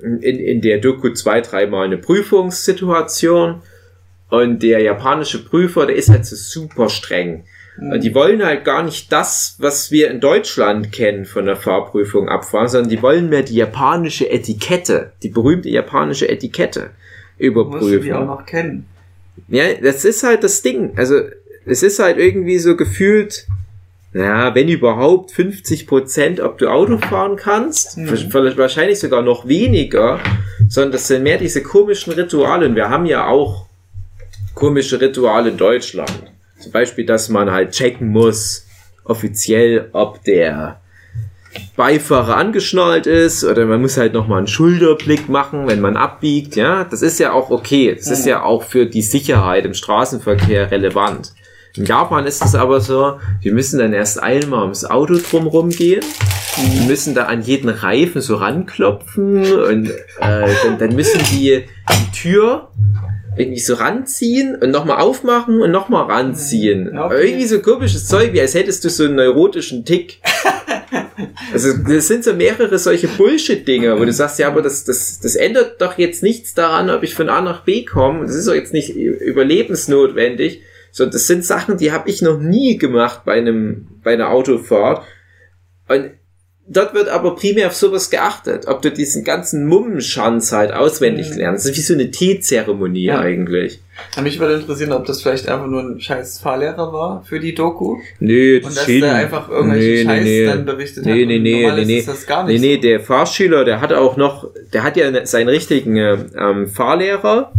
in, in der Doku zwei, dreimal eine Prüfungssituation und der japanische Prüfer, der ist halt so super streng. Und die wollen halt gar nicht das, was wir in Deutschland kennen von der Fahrprüfung abfahren, sondern die wollen mehr die japanische Etikette, die berühmte japanische Etikette Musst du die auch überprüfen. noch kennen. Ja, das ist halt das Ding. Also, es ist halt irgendwie so gefühlt, ja, wenn überhaupt 50 Prozent, ob du Auto fahren kannst, Mhm. wahrscheinlich sogar noch weniger, sondern das sind mehr diese komischen Rituale. Und wir haben ja auch komische Rituale in Deutschland. Zum Beispiel, dass man halt checken muss, offiziell, ob der Beifahrer angeschnallt ist oder man muss halt nochmal einen Schulterblick machen, wenn man abbiegt, ja. Das ist ja auch okay. Das ist ja auch für die Sicherheit im Straßenverkehr relevant. In Japan ist es aber so, wir müssen dann erst einmal ums Auto drumherum gehen. Wir müssen da an jeden Reifen so ranklopfen und äh, dann, dann müssen die die Tür irgendwie so ranziehen und nochmal aufmachen und nochmal ranziehen. Okay. Irgendwie so komisches Zeug, wie als hättest du so einen neurotischen Tick. [LAUGHS] Also das sind so mehrere solche Bullshit-Dinge, wo du sagst, ja, aber das, das, das ändert doch jetzt nichts daran, ob ich von A nach B komme. Das ist doch jetzt nicht überlebensnotwendig. So, das sind Sachen, die habe ich noch nie gemacht bei einem bei einer Autofahrt. Und dort wird aber primär auf sowas geachtet, ob du diesen ganzen Mummenschanz halt auswendig Mhm. lernst. Das ist wie so eine Teezeremonie Ja. eigentlich. Mich würde interessieren, ob das vielleicht einfach nur ein scheiß Fahrlehrer war für die Doku. Nö, Und dass der einfach irgendwelche Scheiß dann berichtet hat. Nee, nee, nee, nee, ist nee. das gar Nee, nicht nee, so. der Fahrschüler, der hat auch noch, der hat ja seinen richtigen ähm, Fahrlehrer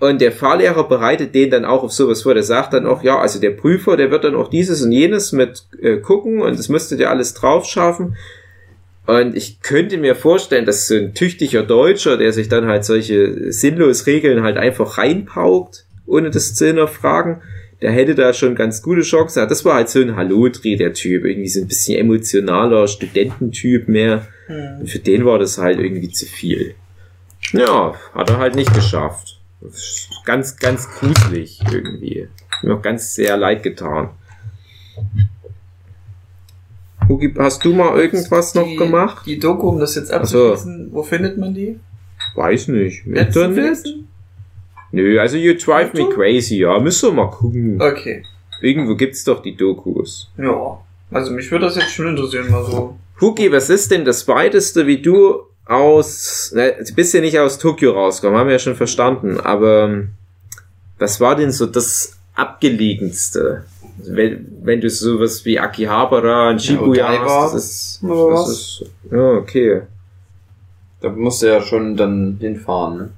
und der Fahrlehrer bereitet den dann auch auf sowas vor. Der sagt dann auch, ja, also der Prüfer, der wird dann auch dieses und jenes mit äh, gucken und das müsstet ihr alles drauf schaffen. Und ich könnte mir vorstellen, dass so ein tüchtiger Deutscher, der sich dann halt solche sinnlos Regeln halt einfach reinpaukt, ohne das zu hinterfragen, der hätte da schon ganz gute Chancen. Das war halt so ein Hallodri, der Typ. Irgendwie so ein bisschen emotionaler Studententyp mehr. Hm. Und für den war das halt irgendwie zu viel. Ja, hat er halt nicht geschafft. Ganz, ganz gruselig irgendwie. Mir auch ganz sehr leid getan. Hugi, hast du mal irgendwas noch die, gemacht? Die Doku, um das jetzt Ach so. abzuschließen, wo findet man die? Weiß nicht. Im Internet? Nö, also You Drive Me? Crazy, ja. Müssen wir mal gucken. Okay. Irgendwo gibt's doch die Dokus. Ja. Also mich würde das jetzt schon interessieren, mal so. Hugi, was ist denn das weiteste, wie du aus, ne, du bist ja nicht aus Tokio rausgekommen, haben wir ja schon verstanden, aber ähm, was war denn so das abgelegenste? Also Wenn, wenn du sowas wie Akihabara und Shibuya Odaiba hast, das ist, das was? ist, ja, okay. Da musst du ja schon dann hinfahren, ne?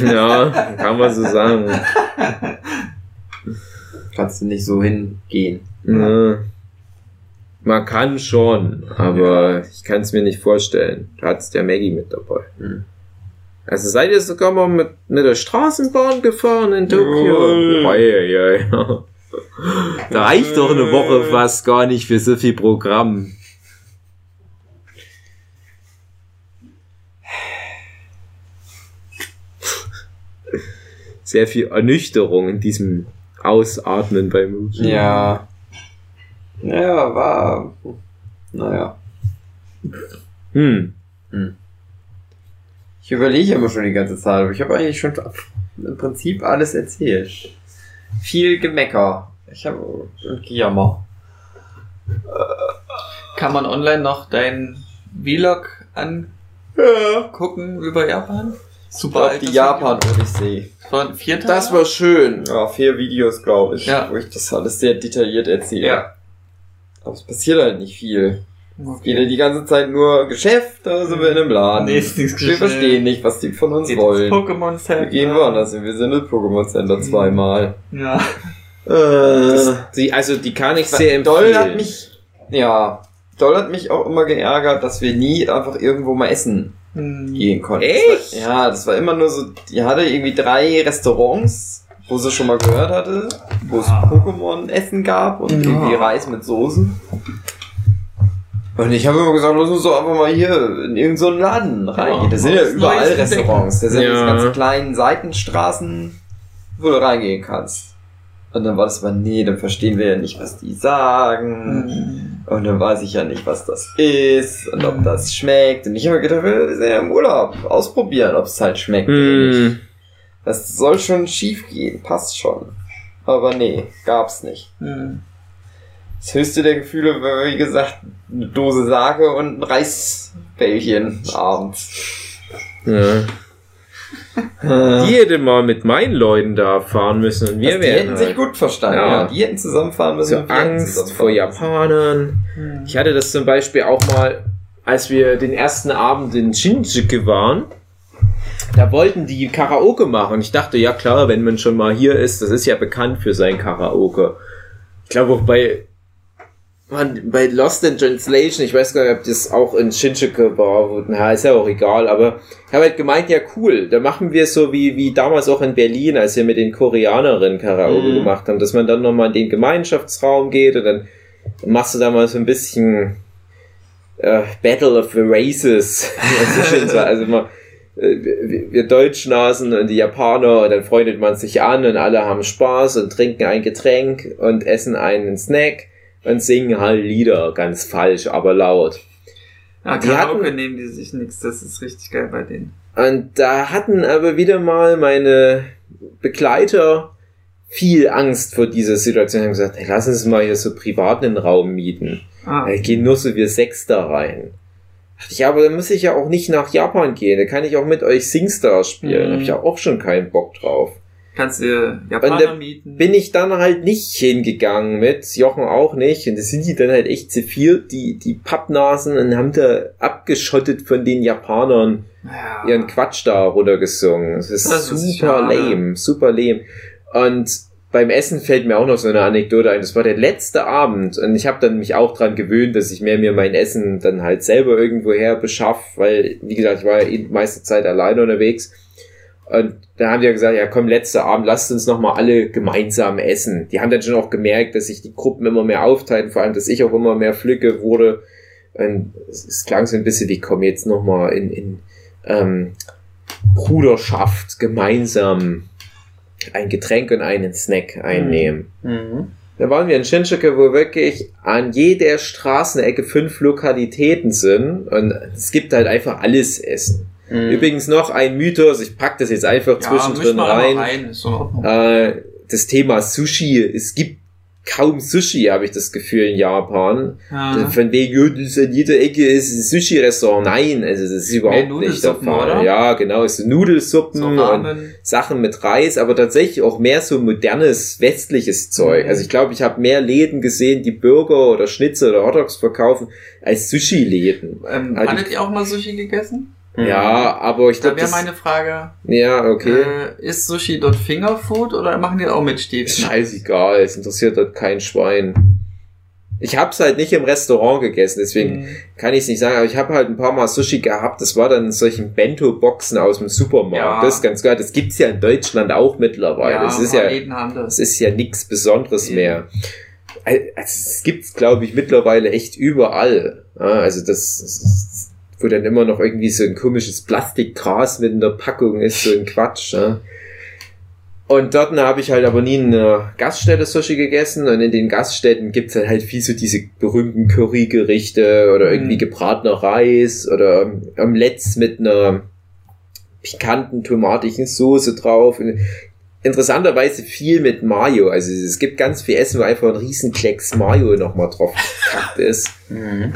[LAUGHS] Ja, kann man so sagen. Kannst du nicht so hingehen. Ja. Man kann schon, aber ich kann es mir nicht vorstellen. Da hat's der Maggie mit dabei. Hm. Also seid ihr sogar mal mit, mit der Straßenbahn gefahren in Tokio? Oi, oi, oi. [LAUGHS] Da reicht doch eine Woche fast gar nicht für so viel Programm. Sehr viel Ernüchterung in diesem Ausatmen beim Hugi. Ja. Naja, war. Naja. Hm. Ich überlege immer schon die ganze Zeit, aber ich habe eigentlich schon im Prinzip alles erzählt. Viel Gemecker. Ich habe und Gejammer. Kann man online noch deinen Vlog angucken über Japan? Super die Japan-Odyssee. Video. Das waren vier Tage? Das war schön. Ja, vier Videos, glaube ich, Ja. wo ich das alles sehr detailliert erzähle. Ja. Aber es passiert halt nicht viel. Okay. Geht die ganze Zeit nur Geschäft, da sind wir in einem Laden. Nee, ist nichts wir Geschäft. verstehen nicht, was die von uns Geht wollen. Pokémon Center. Wir gehen woanders hin. Wir sind im Pokémon Center zweimal. Ja. Äh, Die, also die kann ich sehr empfehlen. Doll hat mich, ja, Doll hat mich auch immer geärgert, dass wir nie einfach irgendwo mal essen Hm. gehen konnten. Echt? Das war, ja, das war immer nur so, die hatte irgendwie drei Restaurants, wo sie schon mal gehört hatte, wo es Ah. Pokémon-Essen gab und Ja. irgendwie Reis mit Soßen. Und ich habe immer gesagt, lass uns doch einfach mal hier in irgendeinen so Laden reingehen. Da sind ja überall. Restaurants. Da sind Ja. diese ganzen kleinen Seitenstraßen, wo du reingehen kannst. Und dann war das aber, nee, dann verstehen wir ja nicht, was die sagen. Hm. Und dann weiß ich ja nicht, was das ist und ob Mhm. das schmeckt. Und ich habe mir gedacht, wir sind ja im Urlaub. Ausprobieren, ob es halt schmeckt oder nicht. Das soll schon schief gehen, passt schon. Aber nee, gab's nicht. Hm. Das höchste der Gefühle war, wie gesagt, eine Dose Sage und ein Reisbällchen abends. Ja. Die hätte mal mit meinen Leuten da fahren müssen und wir Also die wären hätten sich halt gut verstanden. Ja. Ja. Die hätten zusammenfahren müssen. so und wir hätten Angst vor. Japanern. Hm. Ich hatte das zum Beispiel auch mal, als wir den ersten Abend in Shinjuku waren. Da wollten die Karaoke machen. Ich dachte, ja klar, wenn man schon mal hier ist, das ist ja bekannt für sein Karaoke. Ich glaube auch bei, man, bei Lost in Translation, ich weiß gar nicht, ob das auch in Shinjuku war, na, ist ja auch egal, aber ich habe halt gemeint, ja cool, da machen wir so wie, wie damals auch in Berlin, als wir mit den Koreanerinnen Karaoke Mhm. gemacht haben, dass man dann nochmal in den Gemeinschaftsraum geht und dann machst du da mal so ein bisschen äh, Battle of the Races. [LAUGHS] Also äh, wir, wir Deutschnasen und die Japaner und dann freundet man sich an und alle haben Spaß und trinken ein Getränk und essen einen Snack und singen halt Lieder, ganz falsch, aber laut. Ah, Die Karaoke hatten- nehmen die sich nichts, das ist richtig geil bei denen. Und da hatten aber wieder mal meine Begleiter viel Angst vor dieser Situation. Wir haben gesagt, hey, lass uns mal hier so privat einen Raum mieten. Ah, Da gehen nur so wir sechs da rein. Ich, aber dann muss ich ja auch nicht nach Japan gehen. Da kann ich auch mit euch SingStar spielen. Da Mhm. habe ich ja auch schon keinen Bock drauf. kannst Und Japaner mieten. Bin ich dann halt nicht hingegangen mit, Jochen auch nicht. Und das sind die dann halt echt zu viel, die, die Pappnasen, und haben da abgeschottet von den Japanern ja. ihren Quatsch da runtergesungen. Das ist Das ist super schade. lame, super lame. Und beim Essen fällt mir auch noch so eine Anekdote ein. Das war der letzte Abend und ich habe dann mich auch dran gewöhnt, dass ich mehr mir mein Essen dann halt selber irgendwo her beschaff, weil, wie gesagt, ich war ja die meiste Zeit alleine unterwegs. Und da haben die ja gesagt, ja komm, letzter Abend, lasst uns nochmal alle gemeinsam essen. Die haben dann schon auch gemerkt, dass sich die Gruppen immer mehr aufteilen, vor allem, dass ich auch immer mehr Flücke wurde. Und es, klang so ein bisschen wie, komm jetzt nochmal in, in ähm, Bruderschaft gemeinsam ein Getränk und einen Snack einnehmen. Mhm. Da waren wir in Shinjuku, wo wirklich an jeder Straßenecke fünf Lokalitäten sind und es gibt halt einfach alles Essen. Mhm. Übrigens noch ein Mythos, ich pack das jetzt einfach ja, zwischendrin rein. rein. Äh, das Thema Sushi, es gibt kaum Sushi, habe ich das Gefühl, in Japan. ja. Von wegen, an jeder Ecke ist ein Sushi-Restaurant. Nein, also das ist überhaupt nicht der Fall. oder? Ja, genau, es sind Nudelsuppen So und. Sachen mit Reis, aber tatsächlich auch mehr so modernes westliches Zeug. Mhm. Also ich glaube, ich habe mehr Läden gesehen, die Burger oder Schnitzel oder Hotdogs verkaufen, als Sushi-Läden. Ähm, die- hattet ihr auch mal Sushi gegessen? Ja, aber ich Da glaube, wäre das... meine Frage, Ja, okay. äh, ist Sushi dort Fingerfood oder machen die auch mit Ist Stäbchen? scheißegal, es interessiert dort kein Schwein. Ich hab's halt nicht im Restaurant gegessen, deswegen Mhm. kann ich es nicht sagen, aber ich habe halt ein paar Mal Sushi gehabt. Das war dann in solchen Bento-Boxen aus dem Supermarkt. Ja. Das ist ganz geil. Das gibt's ja in Deutschland auch mittlerweile. Ja, das ist ja, das. das ist ja nichts Besonderes Ja. mehr. Also, es gibt's, glaube ich, mittlerweile echt überall. Also das, das, wo dann immer noch irgendwie so ein komisches Plastikgras mit in der Packung ist, so ein Quatsch. Ja. Und dort habe ich halt aber nie in einer Gaststätte Sushi gegessen und in den Gaststätten gibt's halt, halt viel so diese berühmten Currygerichte oder irgendwie Mhm. gebratener Reis oder Omelettes mit einer pikanten tomatischen Soße drauf. Und interessanterweise viel mit Mayo. Also es gibt ganz viel Essen, wo einfach ein riesen Klecks Mayo nochmal drauf ist. Mhm.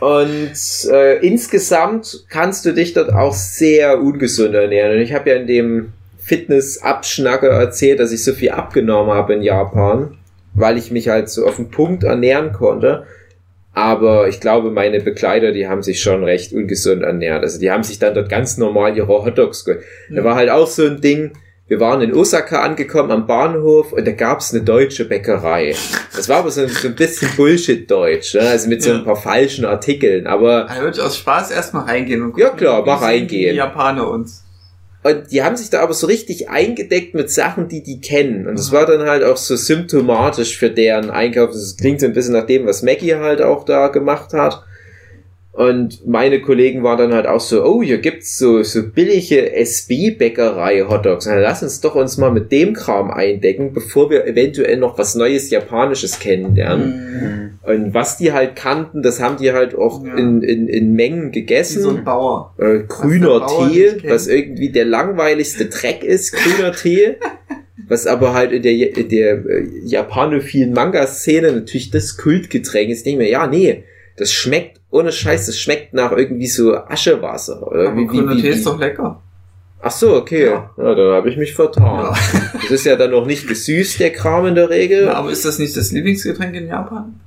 Und äh, insgesamt kannst du dich dort auch sehr ungesund ernähren. Und ich habe ja in dem Fitness-Abschnacker erzählt, dass ich so viel abgenommen habe in Japan, weil ich mich halt so auf den Punkt ernähren konnte. Aber ich glaube, meine Begleiter, die haben sich schon recht ungesund ernährt. Also die haben sich dann dort ganz normal ihre Hotdogs geholt. Da war halt auch so ein Ding, wir waren in Osaka angekommen am Bahnhof und da gab's eine deutsche Bäckerei. Das war aber so ein, so ein bisschen Bullshit-Deutsch, ne? also mit so ein Ja. paar falschen Artikeln. Aber Da würde ich aus Spaß erstmal reingehen und Ja, klar, sehen reingehen. Die Japaner uns. und die haben sich da aber so richtig eingedeckt mit Sachen, die die kennen. Und das Mhm. war dann halt auch so symptomatisch für deren Einkauf. Das klingt so ein bisschen nach dem, was Maggie halt auch da gemacht hat. Und meine Kollegen waren dann halt auch so, oh, hier gibt's so, so billige SB-Bäckerei-Hotdogs. Na, lass uns doch uns mal mit dem Kram eindecken, bevor wir eventuell noch was Neues Japanisches kennenlernen. Mhm. Und was die halt kannten, das haben die halt auch Ja. in, in, in Mengen Wie gegessen. so ein Bauer. äh, grüner Bauer Tee, was irgendwie der langweiligste Dreck ist, grüner Tee. [LAUGHS] Was aber halt in der, in der äh, japanophilen Manga-Szene natürlich das Kultgetränk ist. Ich denke mir, ja, nee, das schmeckt, ohne Scheiß, das schmeckt nach irgendwie so Aschewasser. Oder Aber wie, wie, grüner wie, Tee ist doch lecker. Ach so, okay. Ja. Ja, dann habe ich mich vertan. Ja. Das ist ja dann noch nicht gesüßt, der Kram in der Regel. Na, aber ist das nicht das Lieblingsgetränk in Japan?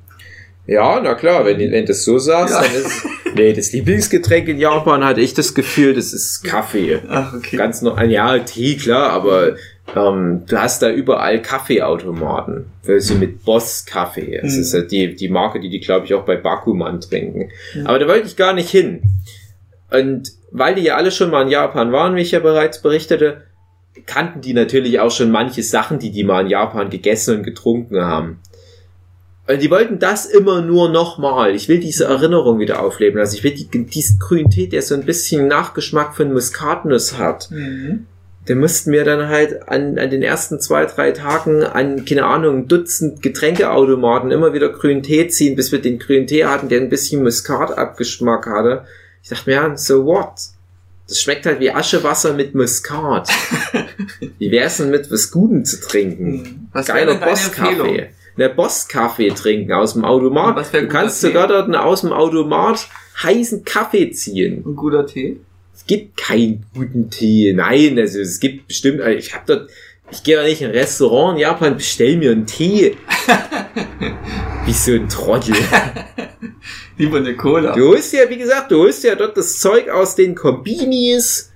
Ja, na klar, wenn, wenn du das so sagst, Ja. dann ist Nee, das Lieblingsgetränk in Japan hatte ich das Gefühl, das ist Kaffee. Ach, okay. Ganz noch, ja, Tee, klar, aber ähm, du hast da überall Kaffeeautomaten. So mit Boss Kaffee. Das Mhm. ist ja die, die Marke, die die, glaube ich, auch bei Bakuman trinken. Mhm. Aber da wollte ich gar nicht hin. Und weil die ja alle schon mal in Japan waren, wie ich ja bereits berichtete, kannten die natürlich auch schon manche Sachen, die die mal in Japan gegessen und getrunken haben. Und die wollten das immer nur nochmal. Ich will diese Erinnerung wieder aufleben lassen. Ich will die, diesen grünen Tee, der so ein bisschen Nachgeschmack von Muskatnuss hat. Mhm. Der mussten wir dann halt an, an den ersten zwei, drei Tagen an, keine Ahnung, Dutzend Getränkeautomaten immer wieder grünen Tee ziehen, bis wir den grünen Tee hatten, der ein bisschen Muskat-Abgeschmack hatte. Ich dachte mir, ja, so what? Das schmeckt halt wie Aschewasser mit Muskat. [LAUGHS] wie wär's denn mit was Gutem zu trinken? Hm. Was Geiler? Boss-Kaffee. Ne, Boss-Kaffee trinken aus dem Automat. Was wär Du kannst Tee? sogar dort aus dem Automat heißen Kaffee ziehen. Ein guter Tee? Es gibt keinen guten Tee. Nein, also es gibt bestimmt, also ich habe dort, ich gehe da nicht in ein Restaurant in Japan, bestell mir einen Tee. [LAUGHS] Wie so ein Trottel. Lieber eine Cola. Du holst ja, wie gesagt, du holst ja dort das Zeug aus den Kombinis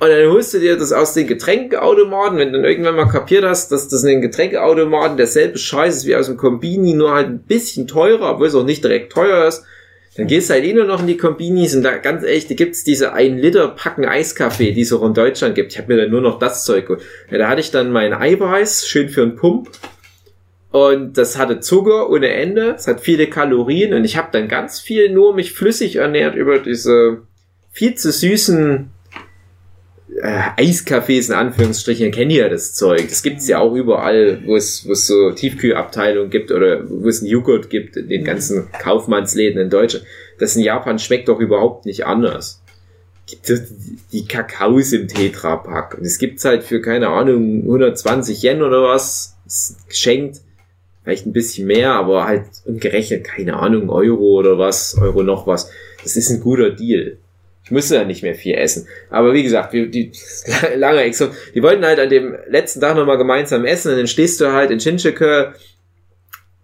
und dann holst du dir das aus den Getränkeautomaten, wenn du dann irgendwann mal kapiert hast, dass das in den Getränkeautomaten derselbe Scheiß ist wie aus dem Kombini, nur halt ein bisschen teurer, obwohl es auch nicht direkt teuer ist. Dann gehst du halt eh nur noch in die Kombinis und da ganz ehrlich, da gibt's diese 1 Liter Packen Eiskaffee, die es auch in Deutschland gibt. Ich habe mir dann nur noch das Zeug geholt. Ja, da hatte ich dann mein Eiweiß, schön für einen Pump. Und das hatte Zucker ohne Ende, es hat viele Kalorien und ich habe dann ganz viel nur mich flüssig ernährt über diese viel zu süßen äh, Eiskaffees in Anführungsstrichen. Ihr kennt ja das Zeug. Das gibt's ja auch überall, wo es, wo es so Tiefkühlabteilungen gibt oder wo es einen Joghurt gibt in den ganzen Kaufmannsläden in Deutschland. Das in Japan schmeckt doch überhaupt nicht anders. Gibt die Kakaos im Tetrapack und es gibt's halt für keine Ahnung 120 Yen oder was geschenkt vielleicht ein bisschen mehr, aber halt umgerechnet, keine Ahnung, Euro oder was, Euro noch was. Das ist ein guter Deal. Ich musste dann nicht mehr viel essen. Aber wie gesagt, wir, die, [LAUGHS] lange Exo, die wollten halt an dem letzten Tag nochmal gemeinsam essen und dann stehst du halt in Shinjuku.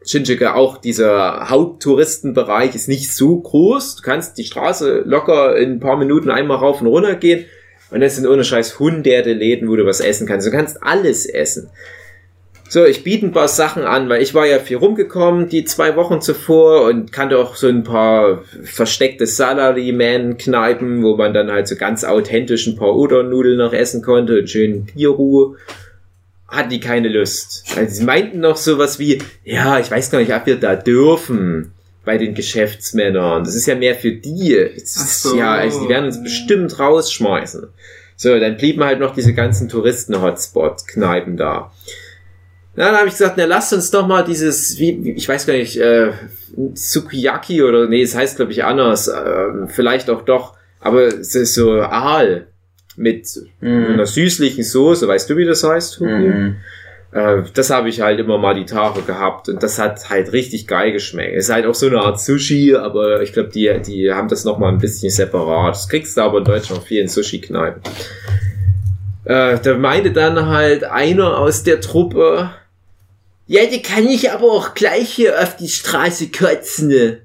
Shinjuku auch dieser Haupttouristenbereich ist nicht so groß. Du kannst die Straße locker in ein paar Minuten einmal rauf und runter gehen. Und es sind ohne Scheiß hunderte Läden, wo du was essen kannst. Du kannst alles essen. So, ich biete ein paar Sachen an, weil ich war ja viel rumgekommen die zwei Wochen zuvor und kannte auch so ein paar versteckte Salaryman-Kneipen, wo man dann halt so ganz authentisch ein paar Udon-Nudeln noch essen konnte und schön Bierruhe. Hatten die keine Lust. Also sie meinten noch sowas wie, ja, ich weiß gar nicht, ob wir da dürfen bei den Geschäftsmännern. Das ist ja mehr für die. So. Ja, also die werden uns bestimmt rausschmeißen. So, dann blieben halt noch diese ganzen Touristen-Hotspot-Kneipen da. Na, dann habe ich gesagt, na lasst uns doch mal dieses, wie, wie- ich weiß gar nicht, äh, Sukiyaki oder nee, es heißt glaube ich anders, äh, vielleicht auch doch, aber es ist so Aal mit einer süßlichen Soße, weißt du, wie das heißt? Mhm. Äh, das habe ich halt immer mal die Tage gehabt und das hat halt richtig geil geschmeckt. Ist halt auch so eine Art Sushi, aber ich glaube, die, die haben das noch mal ein bisschen separat. Das kriegst du aber in Deutschland viel in Sushi-Kneipen. Äh, da meinte dann halt einer aus der Truppe, ja, die kann ich aber auch gleich hier auf die Straße kotzen. ne?"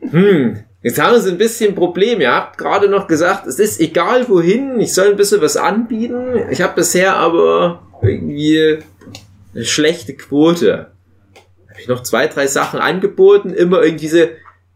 Hm, jetzt haben sie ein bisschen Problem. Ihr habt gerade noch gesagt, es ist egal wohin, ich soll ein bisschen was anbieten. Ich habe bisher aber irgendwie eine schlechte Quote. Habe ich noch zwei, drei Sachen angeboten, immer irgendwie so,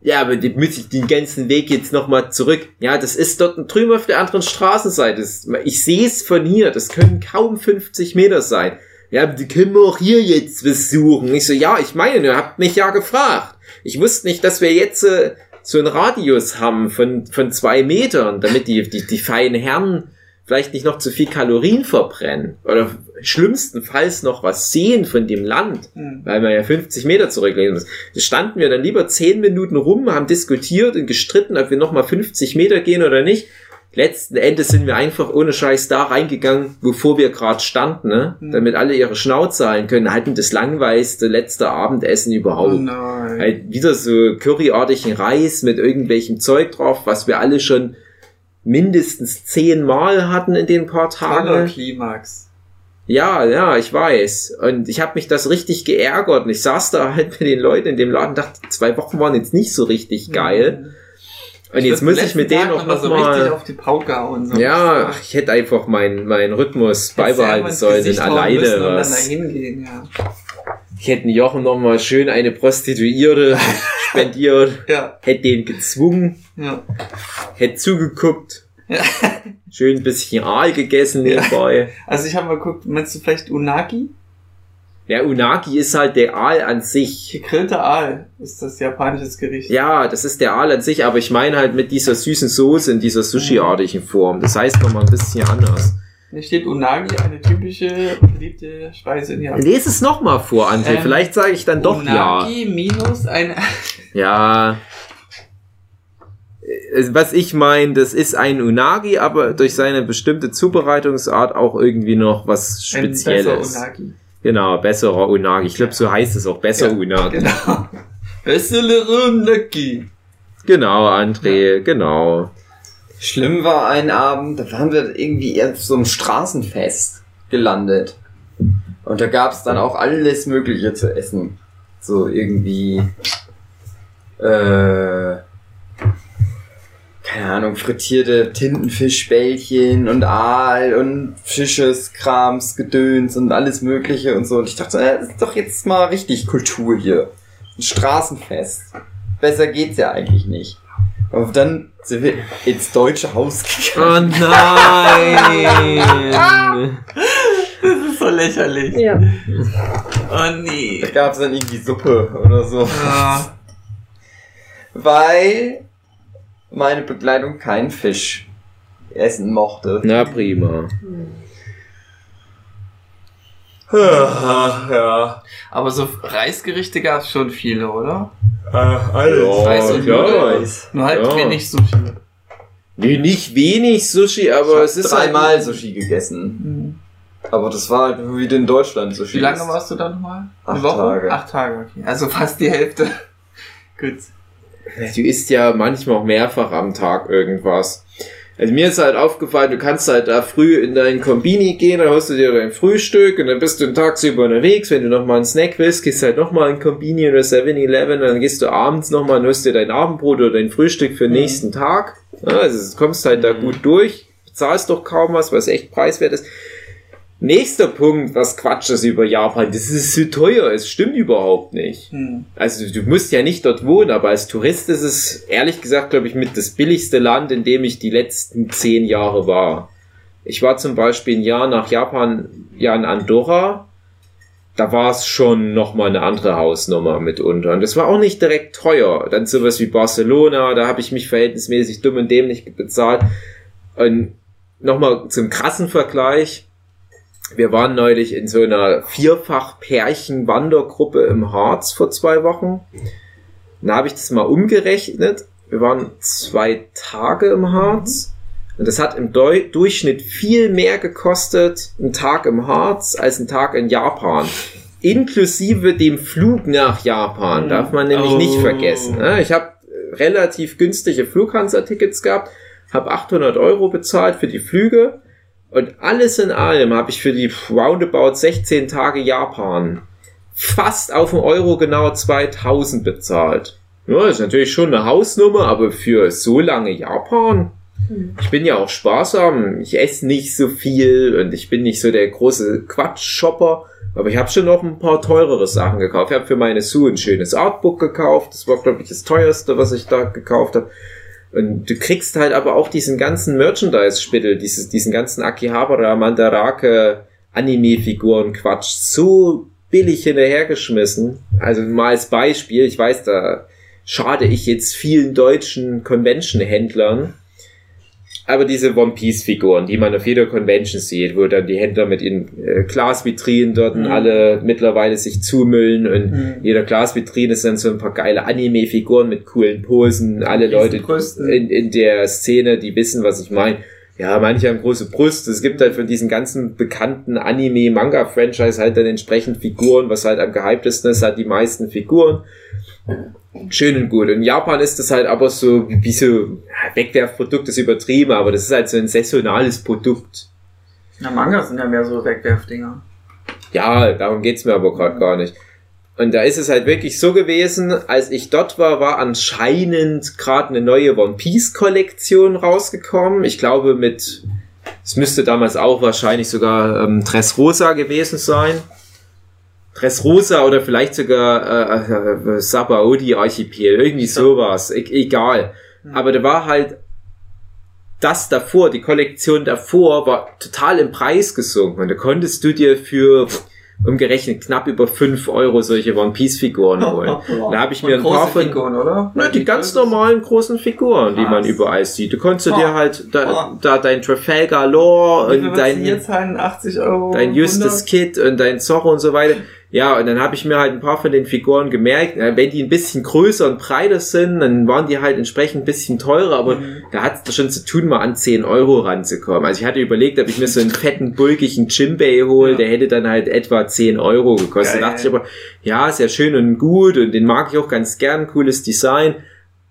ja, aber die muss ich den ganzen Weg jetzt nochmal zurück. Ja, das ist dort drüben auf der anderen Straßenseite. Ich sehe es von hier. Das können kaum 50 Meter sein. Ja, die können wir auch hier jetzt besuchen. Ich so, ja, ich meine, ihr habt mich ja gefragt. Ich wusste nicht, dass wir jetzt äh, so einen Radius haben von, von zwei Metern, damit die, die, die feinen Herren vielleicht nicht noch zu viel Kalorien verbrennen. Oder schlimmstenfalls noch was sehen von dem Land Hm. weil man ja 50 Meter zurücklegen muss. Da standen wir dann lieber 10 Minuten rum, haben diskutiert und gestritten, ob wir nochmal 50 Meter gehen oder nicht. Letzten Endes sind wir einfach ohne Scheiß da reingegangen, wovor wir gerade standen, ne? Hm. damit alle ihre Schnauze halten können. Hatten das langweiligste letzte Abendessen Oh überhaupt. nein. Halt wieder so curryartigen Reis mit irgendwelchem Zeug drauf, was wir alle schon mindestens zehnmal hatten in den paar Toller Tagen. Klimax. Ja, ja, ich weiß. Und ich habe mich das richtig geärgert. Und ich saß da halt mit den Leuten in dem Laden und dachte, zwei Wochen waren jetzt nicht so richtig geil. Und jetzt muss ich mit denen auch noch so richtig mal... auf die Pauke hauen. So Ja, ach, ich hätte einfach meinen meinen Rhythmus beibehalten sollen hauen alleine müssen was. hingehen, ja. Ich hätte den Jochen noch mal schön eine Prostituierte [LAUGHS] spendiert, Ja, hätte den gezwungen, ja. hätte zugeguckt, Ja. schön ein bisschen Aal gegessen nebenbei. Also ich habe mal geguckt, meinst du vielleicht Unagi? Ja, Unagi ist halt der Aal an sich. Gegrillte Aal ist das japanisches Gericht. Ja, das ist der Aal an sich, aber ich meine halt mit dieser süßen Soße in dieser Sushi-artigen Form. Das heißt nochmal ein bisschen anders. Hier steht Unagi, eine typische und beliebte Speise in Japan. Lese es nochmal vor, André. Ähm, Vielleicht sage ich dann doch Unagi minus eine... [LAUGHS] ja. Ja. was ich meine, das ist ein Unagi, aber durch seine bestimmte Zubereitungsart auch irgendwie noch was Ein Spezielles. besser Unagi. Genau, besserer Unagi. Ich glaube, so heißt es auch, besser Ja, Unagi. Genau. Bessere Unagi. Genau, André, genau. Schlimm war ein Abend, da waren wir irgendwie auf so einem Straßenfest gelandet. Und da gab's dann auch alles Mögliche zu essen. So irgendwie, äh, keine Ahnung, frittierte Tintenfischbällchen und Aal und Fischeskrams, Gedöns und alles Mögliche und so. Und ich dachte, das ist doch jetzt mal richtig Kultur hier. Ein Straßenfest. Besser geht's ja eigentlich nicht. Und dann sind wir ins deutsche Haus gegangen. Oh nein! [LAUGHS] Das ist so lächerlich. Ja. Oh nee. Da gab's dann irgendwie Suppe oder so. Ja. Weil meine Begleitung keinen Fisch essen mochte. Na prima. ja. Aber so Reisgerichte gab es schon viele, oder? alles. Reis und ja. Nur halt Ja. wenig Sushi. Nee, nicht wenig Sushi, aber es ist dreimal halt, Sushi gegessen. Aber das war halt wie in Deutschland Sushi. Wie lange warst du da nochmal? Acht Tage. Acht Tage, okay. Also fast die Hälfte. [LAUGHS] Gut. Du isst ja manchmal auch mehrfach am Tag irgendwas. Also mir ist halt aufgefallen, du kannst halt da früh in dein Kombini gehen, dann holst du dir dein Frühstück und dann bist du den tagsüber unterwegs. Wenn du nochmal einen Snack willst, gehst halt nochmal in Kombini oder 7-Eleven, dann gehst du abends nochmal und holst dir dein Abendbrot oder dein Frühstück für den nächsten Tag. Also du kommst halt da gut durch, bezahlst doch kaum was, was echt preiswert ist. Nächster Punkt, was Quatsch ist über Japan, das ist so teuer, es stimmt überhaupt nicht. Hm. Also du musst ja nicht dort wohnen, aber als Tourist ist es ehrlich gesagt, glaube ich, mit das billigste Land, in dem ich die letzten zehn Jahre war. Ich war zum Beispiel ein Jahr nach Japan, ja in Andorra. Da war es schon nochmal eine andere Hausnummer mitunter. Und das war auch nicht direkt teuer. Dann sowas wie Barcelona, da habe ich mich verhältnismäßig dumm und dämlich bezahlt. Und nochmal zum krassen Vergleich. Wir waren neulich in so einer Vierfach-Pärchen-Wandergruppe im Harz vor zwei Wochen. Da habe ich das mal umgerechnet. Wir waren zwei Tage im Harz. Und das hat im Deu Durchschnitt viel mehr gekostet, ein Tag im Harz, als ein Tag in Japan. Inklusive dem Flug nach Japan, darf man nämlich Oh. nicht vergessen. ne? Ich habe relativ günstige Flughansa-Tickets gehabt, habe 800 Euro bezahlt für die Flüge und alles in allem habe ich für die roundabout 16 Tage Japan fast auf den Euro genau 2000 bezahlt. Ja, ist natürlich schon eine Hausnummer, aber für so lange Japan. Ich bin ja auch sparsam, ich esse nicht so viel und ich bin nicht so der große Quatsch-Shopper, aber ich habe schon noch ein paar teurere Sachen gekauft. Ich habe für meine Sue ein schönes Artbook gekauft, das war glaube ich das teuerste, was ich da gekauft habe. Und du kriegst halt aber auch diesen ganzen Merchandise-Spittel, dieses, diesen ganzen Akihabara, Mandarake, Anime-Figuren, Quatsch, so billig hinterhergeschmissen. Also mal als Beispiel, ich weiß, da schade ich jetzt vielen deutschen Convention-Händlern, aber diese One Piece Figuren, die man auf jeder Convention sieht, wo dann die Händler mit ihren äh, Glasvitrinen dort Mhm. alle mittlerweile sich zumüllen und Mhm. jeder Glasvitrine sind so ein paar geile Anime-Figuren mit coolen Posen. Alle Leute in, in der Szene, die wissen, was ich meine. Ja, manche haben große Brüste. Es gibt halt von diesen ganzen bekannten Anime-Manga-Franchise halt dann entsprechend Figuren, was halt am gehyptesten ist, halt die meisten Figuren. Schön und gut. In Japan ist das halt aber so, wie so, Wegwerfprodukt ist übertrieben, aber das ist halt so ein saisonales Produkt. Na, Mangas sind ja mehr so Wegwerfdinger. Ja, darum geht's mir aber gerade gar nicht. Und da ist es halt wirklich so gewesen, als ich dort war, war anscheinend gerade eine neue One Piece Kollektion rausgekommen. Ich glaube mit, es müsste damals auch wahrscheinlich sogar ähm, Dressrosa gewesen sein. Dressrosa oder vielleicht sogar äh, äh, Sabaody Archipel, irgendwie sowas, e egal. Aber da war halt das davor, die Kollektion davor war total im Preis gesunken. Und da konntest du dir für umgerechnet knapp über 5 Euro solche One Piece Figuren [LAUGHS] holen. Da habe ich mir ein paar von Figuren, oder? na, die ganz normalen großen Figuren, die man überall sieht. Du konntest Oh. dir halt da, da dein Trafalgar viel und dein, jetzt zahlen? 80 Euro? dein Justus 100? Kid und dein Zorro und so weiter. Ja, und dann habe ich mir halt ein paar von den Figuren gemerkt, äh, wenn die ein bisschen größer und breiter sind, dann waren die halt entsprechend ein bisschen teurer, aber Mhm. da hat es schon zu tun, mal an 10 Euro ranzukommen. Also ich hatte überlegt, ob ich mir so einen fetten, bulkigen Jimbei hole, Ja. der hätte dann halt etwa 10 Euro gekostet. Da Geil. dachte ich aber, ja, sehr schön und gut und den mag ich auch ganz gern, cooles Design.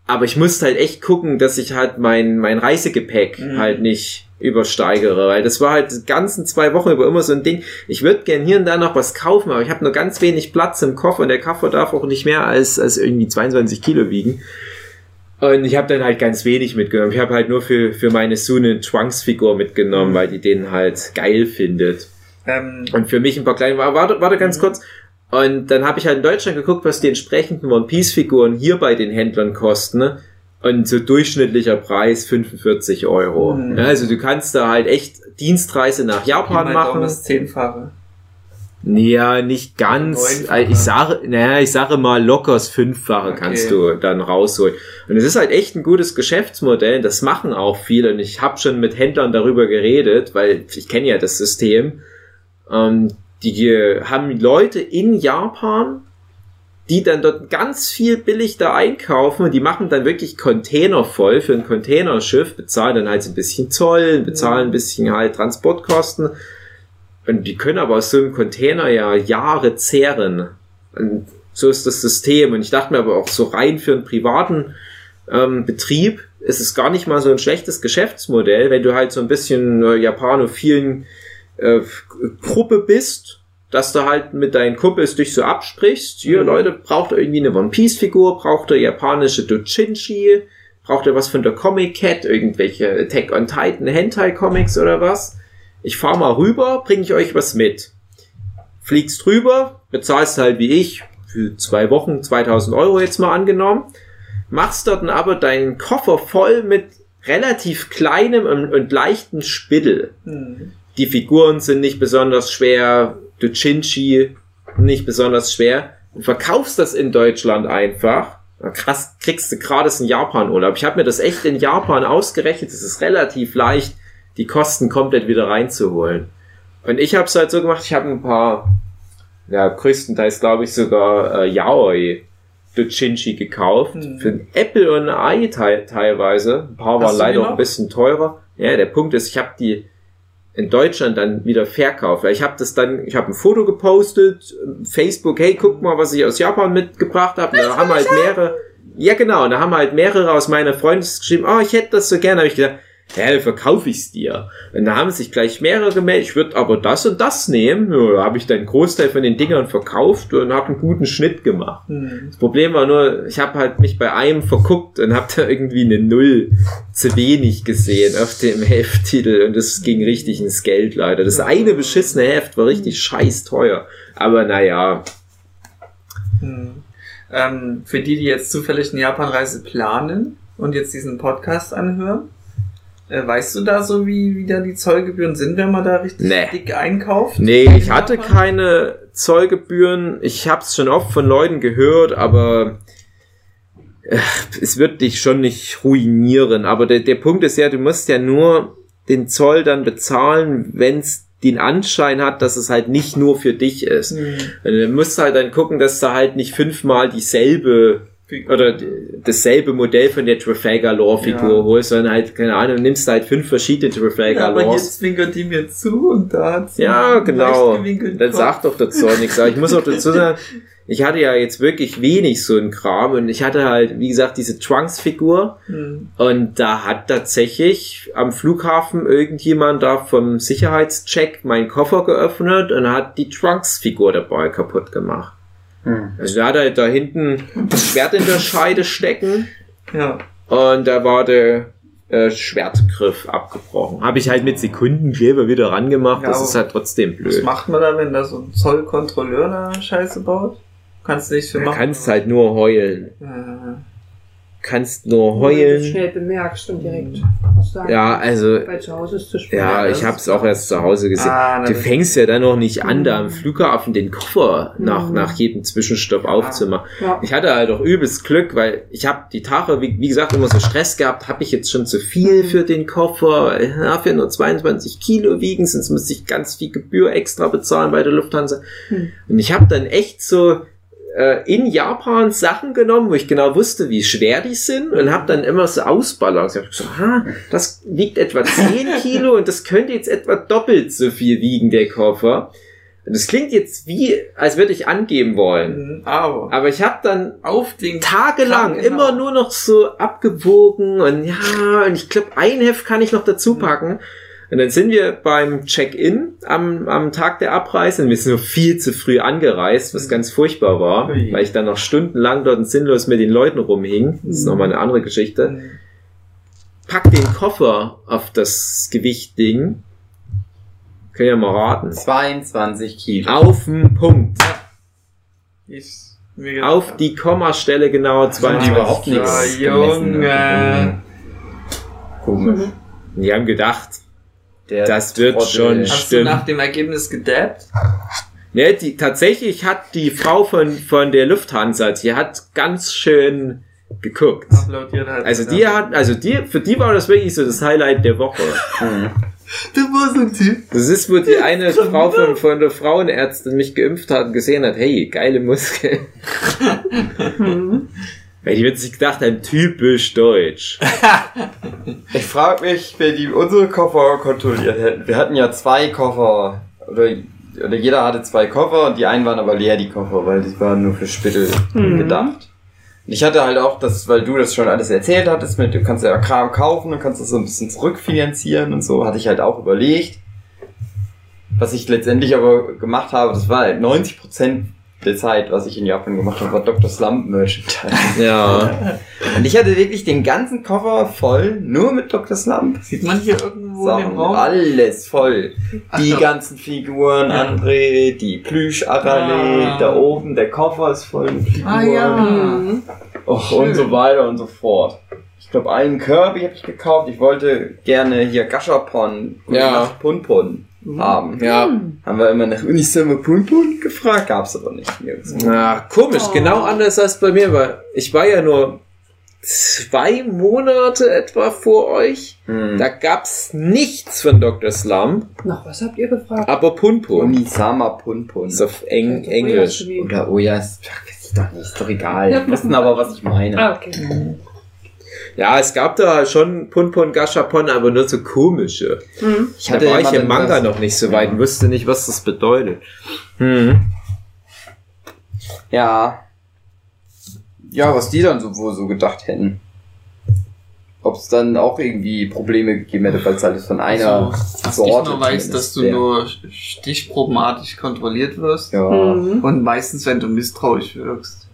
Aber ich musste halt echt gucken, dass ich halt mein, mein Reisegepäck Mhm. halt nicht übersteigere, weil das war halt die ganzen zwei Wochen über immer so ein Ding. Ich würde gern hier und da noch was kaufen, aber ich habe nur ganz wenig Platz im Koffer und der Koffer darf auch nicht mehr als, als irgendwie 22 Kilo wiegen. Und ich habe dann halt ganz wenig mitgenommen. Ich habe halt nur für, für meine Sue eine Trunks-Figur mitgenommen, weil die den halt geil findet. Ähm, Und für mich ein paar kleine, warte, warte, warte ganz kurz. Und dann habe ich halt in Deutschland geguckt, was die entsprechenden One Piece Figuren hier bei den Händlern kosten. Ne? Und so durchschnittlicher Preis 45 Euro. Mhm. Ja, also du kannst da halt echt Dienstreise nach Japan mein machen. Ist zehnfache. Ja, nicht ganz. Ich sage, naja, ich sage mal lockers Fünffache Okay. kannst du dann rausholen. Und es ist halt echt ein gutes Geschäftsmodell. Das machen auch viele. Und ich habe schon mit Händlern darüber geredet, weil ich kenne ja das System. Ähm, die haben Leute in Japan, die dann dort ganz viel billig da einkaufen und die machen dann wirklich Container voll für ein Containerschiff, bezahlen dann halt so ein bisschen Zoll, bezahlen ein bisschen halt Transportkosten. Und die können aber aus so einem Container ja Jahre zehren. Und so ist das System. Und ich dachte mir aber auch so rein für einen privaten ähm, Betrieb ist es gar nicht mal so ein schlechtes Geschäftsmodell, wenn du halt so ein bisschen äh, japanophilen äh, Gruppe bist, dass du halt mit deinen Kumpels dich so absprichst. Hier, Mhm. Leute, braucht ihr irgendwie eine One Piece Figur, braucht ihr japanische Dojinshi, braucht ihr was von der Comic Cat, irgendwelche Attack on Titan Hentai Comics oder was? Ich fahr mal rüber, bringe ich euch was mit. Fliegst rüber, bezahlst halt wie ich für zwei Wochen 2000 Euro jetzt mal angenommen, machst dort dann aber deinen Koffer voll mit relativ kleinem und, und leichten Spittel. Hm. Die Figuren sind nicht besonders schwer, Dojinshi nicht besonders schwer. Du verkaufst das in Deutschland einfach. Krass, kriegst du gratis in Japan Urlaub. Ich habe mir das echt in Japan ausgerechnet. Es ist relativ leicht, die Kosten komplett wieder reinzuholen. Und ich habe es halt so gemacht, ich habe ein paar, ja, größtenteils glaube ich sogar äh, Yaoi Dojinshi gekauft. Hm. Für ein Apple und ein Ei te teilweise. Ein paar waren leider auch ein bisschen teurer. Ja, der Punkt ist, ich habe die in Deutschland dann wieder verkauft. Weil ich habe das dann, ich habe ein Foto gepostet, Facebook, hey, guck mal, was ich aus Japan mitgebracht habe. Da haben halt mehrere, ja genau, da haben halt mehrere aus meiner Freundes geschrieben, oh, ich hätte das so gerne. habe ich gedacht, dann verkaufe ich's dir. Und da haben sich gleich mehrere gemeldet, ich würde aber das und das nehmen. Ja, da habe ich dann einen Großteil von den Dingern verkauft und habe einen guten Schnitt gemacht. Hm. Das Problem war nur, ich habe halt mich bei einem verguckt und habe da irgendwie eine Null zu wenig gesehen auf dem Hefttitel und das ging richtig ins Geld leider. Das eine beschissene Heft war richtig scheiß teuer. Aber naja, Hm. Ähm, für die, die jetzt zufällig eine Japanreise planen und jetzt diesen Podcast anhören, weißt du da so, wie, wie da die Zollgebühren sind, wenn man da richtig Nee. dick einkauft? nee, ich hatte Japan? keine Zollgebühren. Ich habe es schon oft von Leuten gehört, aber äh, es wird dich schon nicht ruinieren. Aber der, der Punkt ist ja, du musst ja nur den Zoll dann bezahlen, wenn es den Anschein hat, dass es halt nicht nur für dich ist. Hm. Du musst halt dann gucken, dass du halt nicht fünfmal dieselbe oder dasselbe Modell von der Trafalgar Law Figur Ja. holst, sondern halt, keine Ahnung, nimmst halt fünf verschiedene Ja, Trafalgar aber Laws. jetzt zwinkert die mir zu und da hat sie Ja, genau. Dann Kopf. sag doch dazu auch nichts. Aber ich muss auch dazu [LAUGHS] sagen, ich hatte ja jetzt wirklich wenig so ein Kram und ich hatte halt, wie gesagt, diese Trunks-Figur Hm. und da hat tatsächlich am Flughafen irgendjemand da vom Sicherheitscheck meinen Koffer geöffnet und hat die Trunks-Figur dabei kaputt gemacht. Hm. Also da hat er da hinten das Schwert in der Scheide stecken Ja. und da war der äh, Schwertgriff abgebrochen. Habe ich halt mit Sekundenkleber wieder rangemacht. Ja, das ist halt trotzdem Was blöd. macht man da, wenn da so ein Zollkontrolleur da Scheiße baut? Kannst du nichts für Du machen. kannst halt nur heulen. Äh, Kannst nur Wenn du das heulen. schnell bemerkst und direkt. Mhm. was sagen. Ja, also, Weil zu Hause ist es zu spät. ja, ich ist hab's auch erst zu Hause gesehen. Ah, du fängst ja dann noch nicht an, da am Flughafen den Koffer nach, Mhm. nach jedem Zwischenstopp aufzumachen. Ja. Ich hatte halt auch übelst Glück, weil ich habe die Tage, wie, wie gesagt, immer so Stress gehabt, habe ich jetzt schon zu viel für den Koffer, ja, für nur 22 Kilo wiegen, sonst müsste ich ganz viel Gebühr extra bezahlen bei der Lufthansa. Hm. Und ich habe dann echt so äh, in Japan Sachen genommen, wo ich genau wusste, wie schwer die sind und habe dann immer so ausbalanciert. Ich hab gesagt, ah, das wiegt etwa 10 [LAUGHS] Kilo und das könnte jetzt etwa doppelt so viel wiegen, der Koffer. Und das klingt jetzt wie, als würde ich angeben wollen. Mhm, Aber Aber ich habe dann auf den tagelang Genau. immer nur noch so abgewogen und ja, und ich glaube, ein Heft kann ich noch dazu packen. Und dann sind wir beim Check-in am, am Tag der Abreise und wir sind nur viel zu früh angereist, was ganz furchtbar war, Ui. weil ich dann noch stundenlang dort sinnlos mit den Leuten rumhing. Das ist nochmal eine andere Geschichte. Mhm. Pack den Koffer auf das Gewichtding. Können ja mal raten. 22 Kilo. Auf den Punkt. Gedacht Auf die Kommastelle genau Haben die 22 überhaupt Kilo. nichts Ja, gemessen. Junge. Komisch. Die haben gedacht, Der Das wird Trottel. schon Hast Stimmt. du nach dem Ergebnis gedabbt? ne, die, tatsächlich hat die Frau von, von der Lufthansa, die hat ganz schön geguckt. Hat. Also die hat, also die, für die war das wirklich so das Highlight der Woche. [LAUGHS] Mhm. Du warst ein Typ. Das ist, wo die [LAUGHS] eine Frau von, von der Frauenärztin mich geimpft hat und gesehen hat, hey, geile Muskeln. [LAUGHS] Weil die wird sich gedacht haben, typisch deutsch. [LAUGHS] Ich frage mich, wer die unsere Koffer kontrolliert hätten. Wir hatten ja zwei Koffer. Oder, oder jeder hatte zwei Koffer und die einen waren aber leer, die Koffer, weil die waren nur für Spittel Mhm. gedacht. Und ich hatte halt auch das, weil du das schon alles erzählt hattest, mit du kannst ja Kram kaufen und kannst das so ein bisschen zurückfinanzieren und so, hatte ich halt auch überlegt. Was ich letztendlich aber gemacht habe, das war halt 90% der Zeit, was ich in Japan gemacht habe, war Dr. Slump Merchandise. [LAUGHS] Ja. Und ich hatte wirklich den ganzen Koffer voll, nur mit Dr. Slump. Sieht man hier irgendwo in Sachen, dem Raum? alles voll. Ach Die so. ganzen Figuren, Ja. André, die Plüsch-Arale, Ah. da oben, der Koffer ist voll mit Figuren. Ah ja. Och, und so weiter und so fort. Ich glaube, einen Kirby habe ich gekauft. Ich wollte gerne hier Gashapon Ja. Punpun haben. Ja. Haben wir immer nach Unisummer Punpun gefragt, gab's aber nicht. nirgendwo. Na, komisch, Oh. genau anders als bei mir, weil ich war ja nur zwei Monate etwa vor euch. Hm. Da gab's nichts von Dr. Slump, Nach was habt ihr gefragt? aber Punpun. Unisama Punpun. ist auf Eng Ja, Englisch. Oder weiß ich doch nicht, ist doch egal. Ja. Die wissen aber, was ich meine. Ah, okay. Ja, es gab da schon Punpun Gashapon, aber nur so komische. Mhm. Ich da war ich im Manga das- noch nicht so weit und wusste nicht, was das bedeutet. Hm. Ja. Ja, was die dann so wohl so gedacht hätten. Ob es dann auch irgendwie Probleme gegeben hätte, weil es alles von einer Was Sorte ich nur weiß, dass du nur stichprobenartig kontrolliert wirst. Ja. Mhm. Und meistens, wenn du misstrauisch wirkst.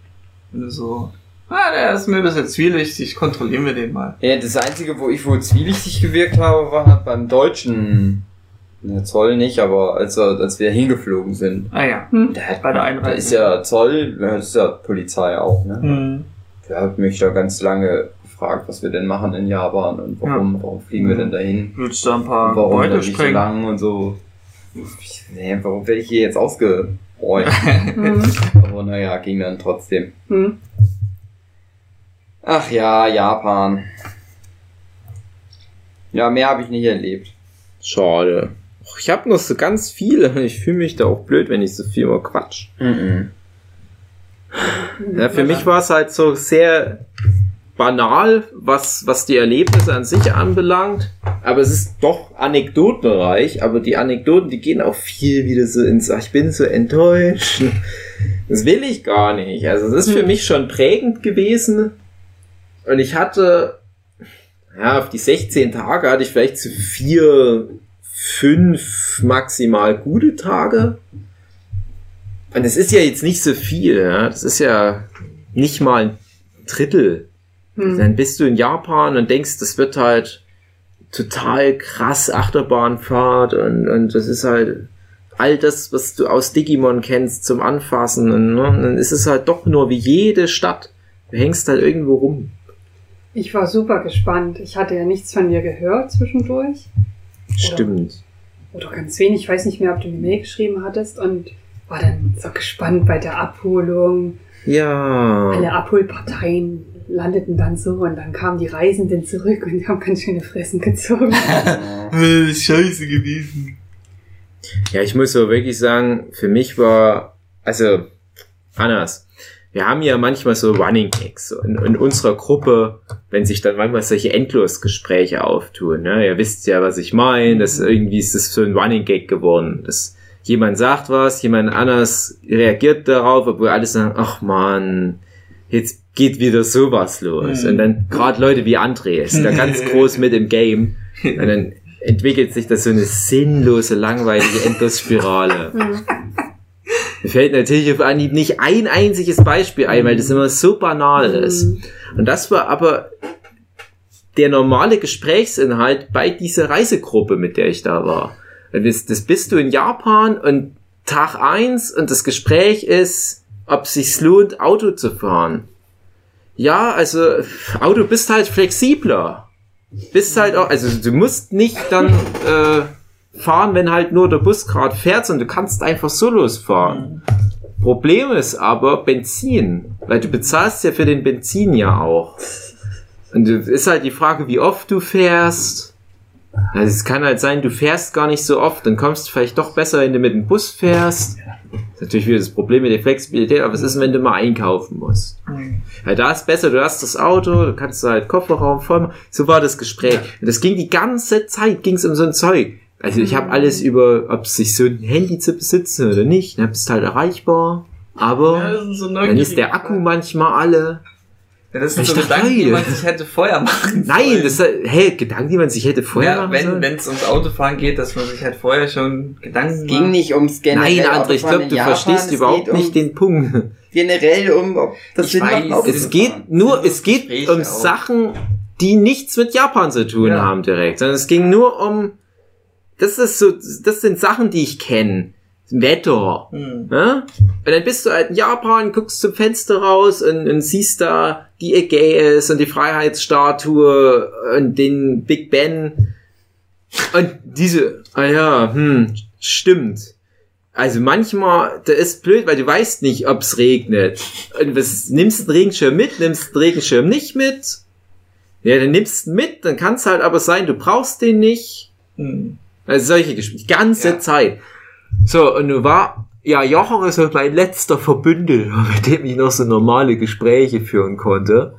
Wenn du so, ah, der ist mir ein bisschen zwielichtig, kontrollieren wir den mal. ja, das Einzige, wo ich wohl zwielichtig gewirkt habe, war halt beim deutschen der Zoll nicht, aber als, er, als wir hingeflogen sind. Ah ja, Hm. der hat bei der Da Einreise. ist ja Zoll, das ist ja Polizei auch, ne? Hm. Der hat mich da ganz lange gefragt, was wir denn machen in Japan und warum, warum fliegen wir denn dahin? Willst du da ein paar Und warum Beute nicht so sprengen? lang und so. Ich, nee, warum werde ich hier jetzt ausgeräumt? [LAUGHS] Mhm. Aber naja, ging dann trotzdem. Mhm. Ach ja, Japan. Ja, mehr habe ich nicht erlebt. Schade. Ich habe noch so ganz viele ich fühle mich da auch blöd, wenn ich so viel mal quatsch. Mhm. Ja, für mich war es halt so sehr banal, was, was die Erlebnisse an sich anbelangt. Aber es ist doch anekdotenreich. Aber die Anekdoten, die gehen auch viel wieder so ins, ach, ich bin so enttäuscht. Das will ich gar nicht. Also das ist für mich schon prägend gewesen. Und ich hatte, ja, auf die 16 Tage hatte ich vielleicht so vier, fünf maximal gute Tage. Und es ist ja jetzt nicht so viel, ja. Das ist ja nicht mal ein Drittel. Mhm. Dann bist du in Japan und denkst, das wird halt total krass Achterbahnfahrt und, und das ist halt all das, was du aus Digimon kennst zum Anfassen. Und, ne, und dann ist es halt doch nur wie jede Stadt. Du hängst halt irgendwo rum. Ich war super gespannt. Ich hatte ja nichts von dir gehört zwischendurch. Stimmt. Oder ganz wenig. Ich weiß nicht mehr, ob du eine Mail geschrieben hattest und war dann so gespannt bei der Abholung. Ja. Alle Abholparteien landeten dann so und dann kamen die Reisenden zurück und die haben ganz schöne Fressen gezogen. [LAUGHS] ist scheiße gewesen. Ja, ich muss so wirklich sagen, für mich war, also, anders. Wir haben ja manchmal so Running Gags so in, in unserer Gruppe, wenn sich dann manchmal solche Endlosgespräche auftun. Ne? Ihr wisst ja, was ich meine. Das irgendwie ist das so ein Running Gag geworden. Das, jemand sagt was, jemand anders reagiert darauf, obwohl alle sagen, ach man, jetzt geht wieder sowas los. Mhm. Und dann gerade Leute wie André ist da ganz [LAUGHS] groß mit im Game. Und dann entwickelt sich das so eine sinnlose, langweilige Endlosspirale. [LAUGHS] Mir fällt natürlich auf Anhieb nicht ein einziges Beispiel ein, weil das immer so banal ist. Und das war aber der normale Gesprächsinhalt bei dieser Reisegruppe, mit der ich da war. Und Das, das bist du in Japan und Tag eins und das Gespräch ist, ob sich's lohnt, Auto zu fahren. Ja, also Auto bist halt flexibler. Bist halt auch, also du musst nicht dann äh, fahren, wenn halt nur der Bus gerade fährt, sondern du kannst einfach so losfahren. Problem ist aber Benzin, weil du bezahlst ja für den Benzin ja auch. Und es ist halt die Frage, wie oft du fährst. Also es kann halt sein, du fährst gar nicht so oft, dann kommst du vielleicht doch besser, wenn du mit dem Bus fährst. Das ist natürlich wieder das Problem mit der Flexibilität, aber es ist, wenn du mal einkaufen musst. Ja, da ist besser, du hast das Auto, du kannst halt Kofferraum voll machen. So war das Gespräch. Und das ging die ganze Zeit, ging es um so ein Zeug. Also ich habe alles über, ob sich so ein Handy zu besitzen oder nicht, dann bist halt erreichbar. Aber Ja, so dann ist der Akku manchmal alle. Ja, das sind Ich so dachte, Gedanken, die man sich hätte vorher machen Nein, sollen. das hey, Gedanken, die man sich hätte vorher ja, machen wenn sollen. wenn es ums Autofahren geht, dass man sich halt vorher schon Gedanken Es ging nicht ums generell Nein, André, ich glaube, du Japan, verstehst es überhaupt um, nicht den Punkt. generell um, ob das Ich Sinn macht, Es geht fahren. nur, es geht um auch. Sachen, die nichts mit Japan zu tun Ja. haben direkt, sondern es ging nur um, das ist so, das sind Sachen, die ich kenne. Wetter. Hm. Ne? Und dann bist du halt in Japan, guckst zum Fenster raus und, und siehst da die Ägäis und die Freiheitsstatue und den Big Ben. Und diese, ah ja, hm, stimmt. Also manchmal, da ist blöd, weil du weißt nicht, ob's regnet. Und was, nimmst einen Regenschirm mit, nimmst einen Regenschirm nicht mit. Ja, dann nimmst du ihn mit, dann kann es halt aber sein, du brauchst den nicht. Hm. Also solche Gespräche, die ganze Ja. Zeit. So, und nun war, ja, Jochen ist halt mein letzter Verbündeter, [LAUGHS] mit dem ich noch so normale Gespräche führen konnte.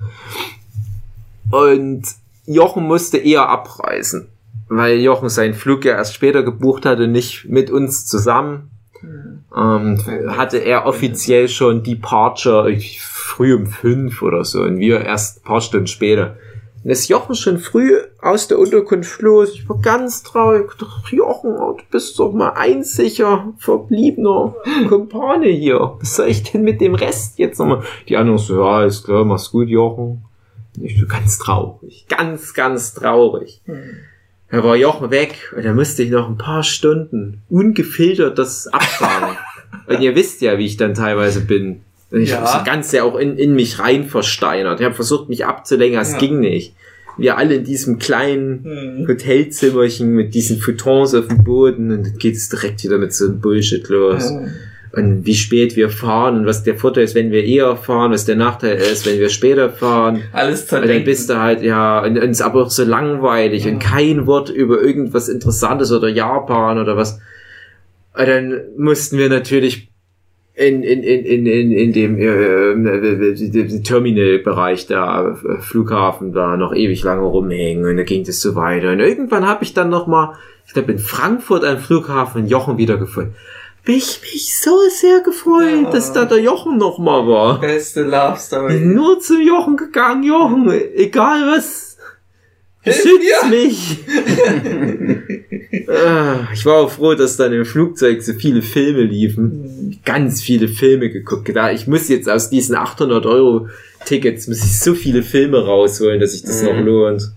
Und Jochen musste eher abreisen, weil Jochen seinen Flug ja erst später gebucht hatte, nicht mit uns zusammen. Ähm, hatte er offiziell schon Departure früh um fünf oder so und wir erst ein paar Stunden später. Und ist Jochen schon früh aus der Unterkunft los. Ich war ganz traurig. Ich dachte, Jochen, oh, du bist doch mal einziger verbliebener Kumpane hier. Was soll ich denn mit dem Rest jetzt nochmal? Die anderen so, ja, ist klar, mach's gut, Jochen. Und Ich so ganz traurig. Ganz, ganz traurig. Da war Jochen weg und da musste ich noch ein paar Stunden ungefiltert das abfahren. [LAUGHS] und ihr wisst ja, wie ich dann teilweise bin. Und ich Ja. habe das Ganze auch in, in mich rein versteinert. Ich habe versucht, mich abzulenken, es Ja. ging nicht. Wir alle in diesem kleinen Hm. Hotelzimmerchen mit diesen Futons auf dem Boden und dann geht es direkt wieder mit so einem Bullshit los. Ja. Und wie spät wir fahren und was der Vorteil ist, wenn wir eher fahren, was der Nachteil ist, wenn wir später fahren. Alles Und dann zerdenken. bist du halt, ja, und, und ist aber auch so langweilig und kein Wort über irgendwas Interessantes oder Japan oder was. Und dann mussten wir natürlich in, in, in, in, in, in dem äh, Terminalbereich da, äh, Flughafen da noch ewig lange rumhängen und da ging das so weiter. Und irgendwann habe ich dann noch mal, ich glaube in Frankfurt am Flughafen Jochen wiedergefunden. Mich, mich so sehr gefreut, Ja. dass da der Jochen noch mal war. Beste Love Ich Story. bin nur zum Jochen gegangen, Jochen, egal was. Hilf Schütz mich! [LAUGHS] Ah, ich war auch froh, dass dann im Flugzeug so viele Filme liefen. Ganz viele Filme geguckt. Da ich muss jetzt aus diesen 800 Euro Tickets muss ich so viele Filme rausholen, dass sich das noch lohnt.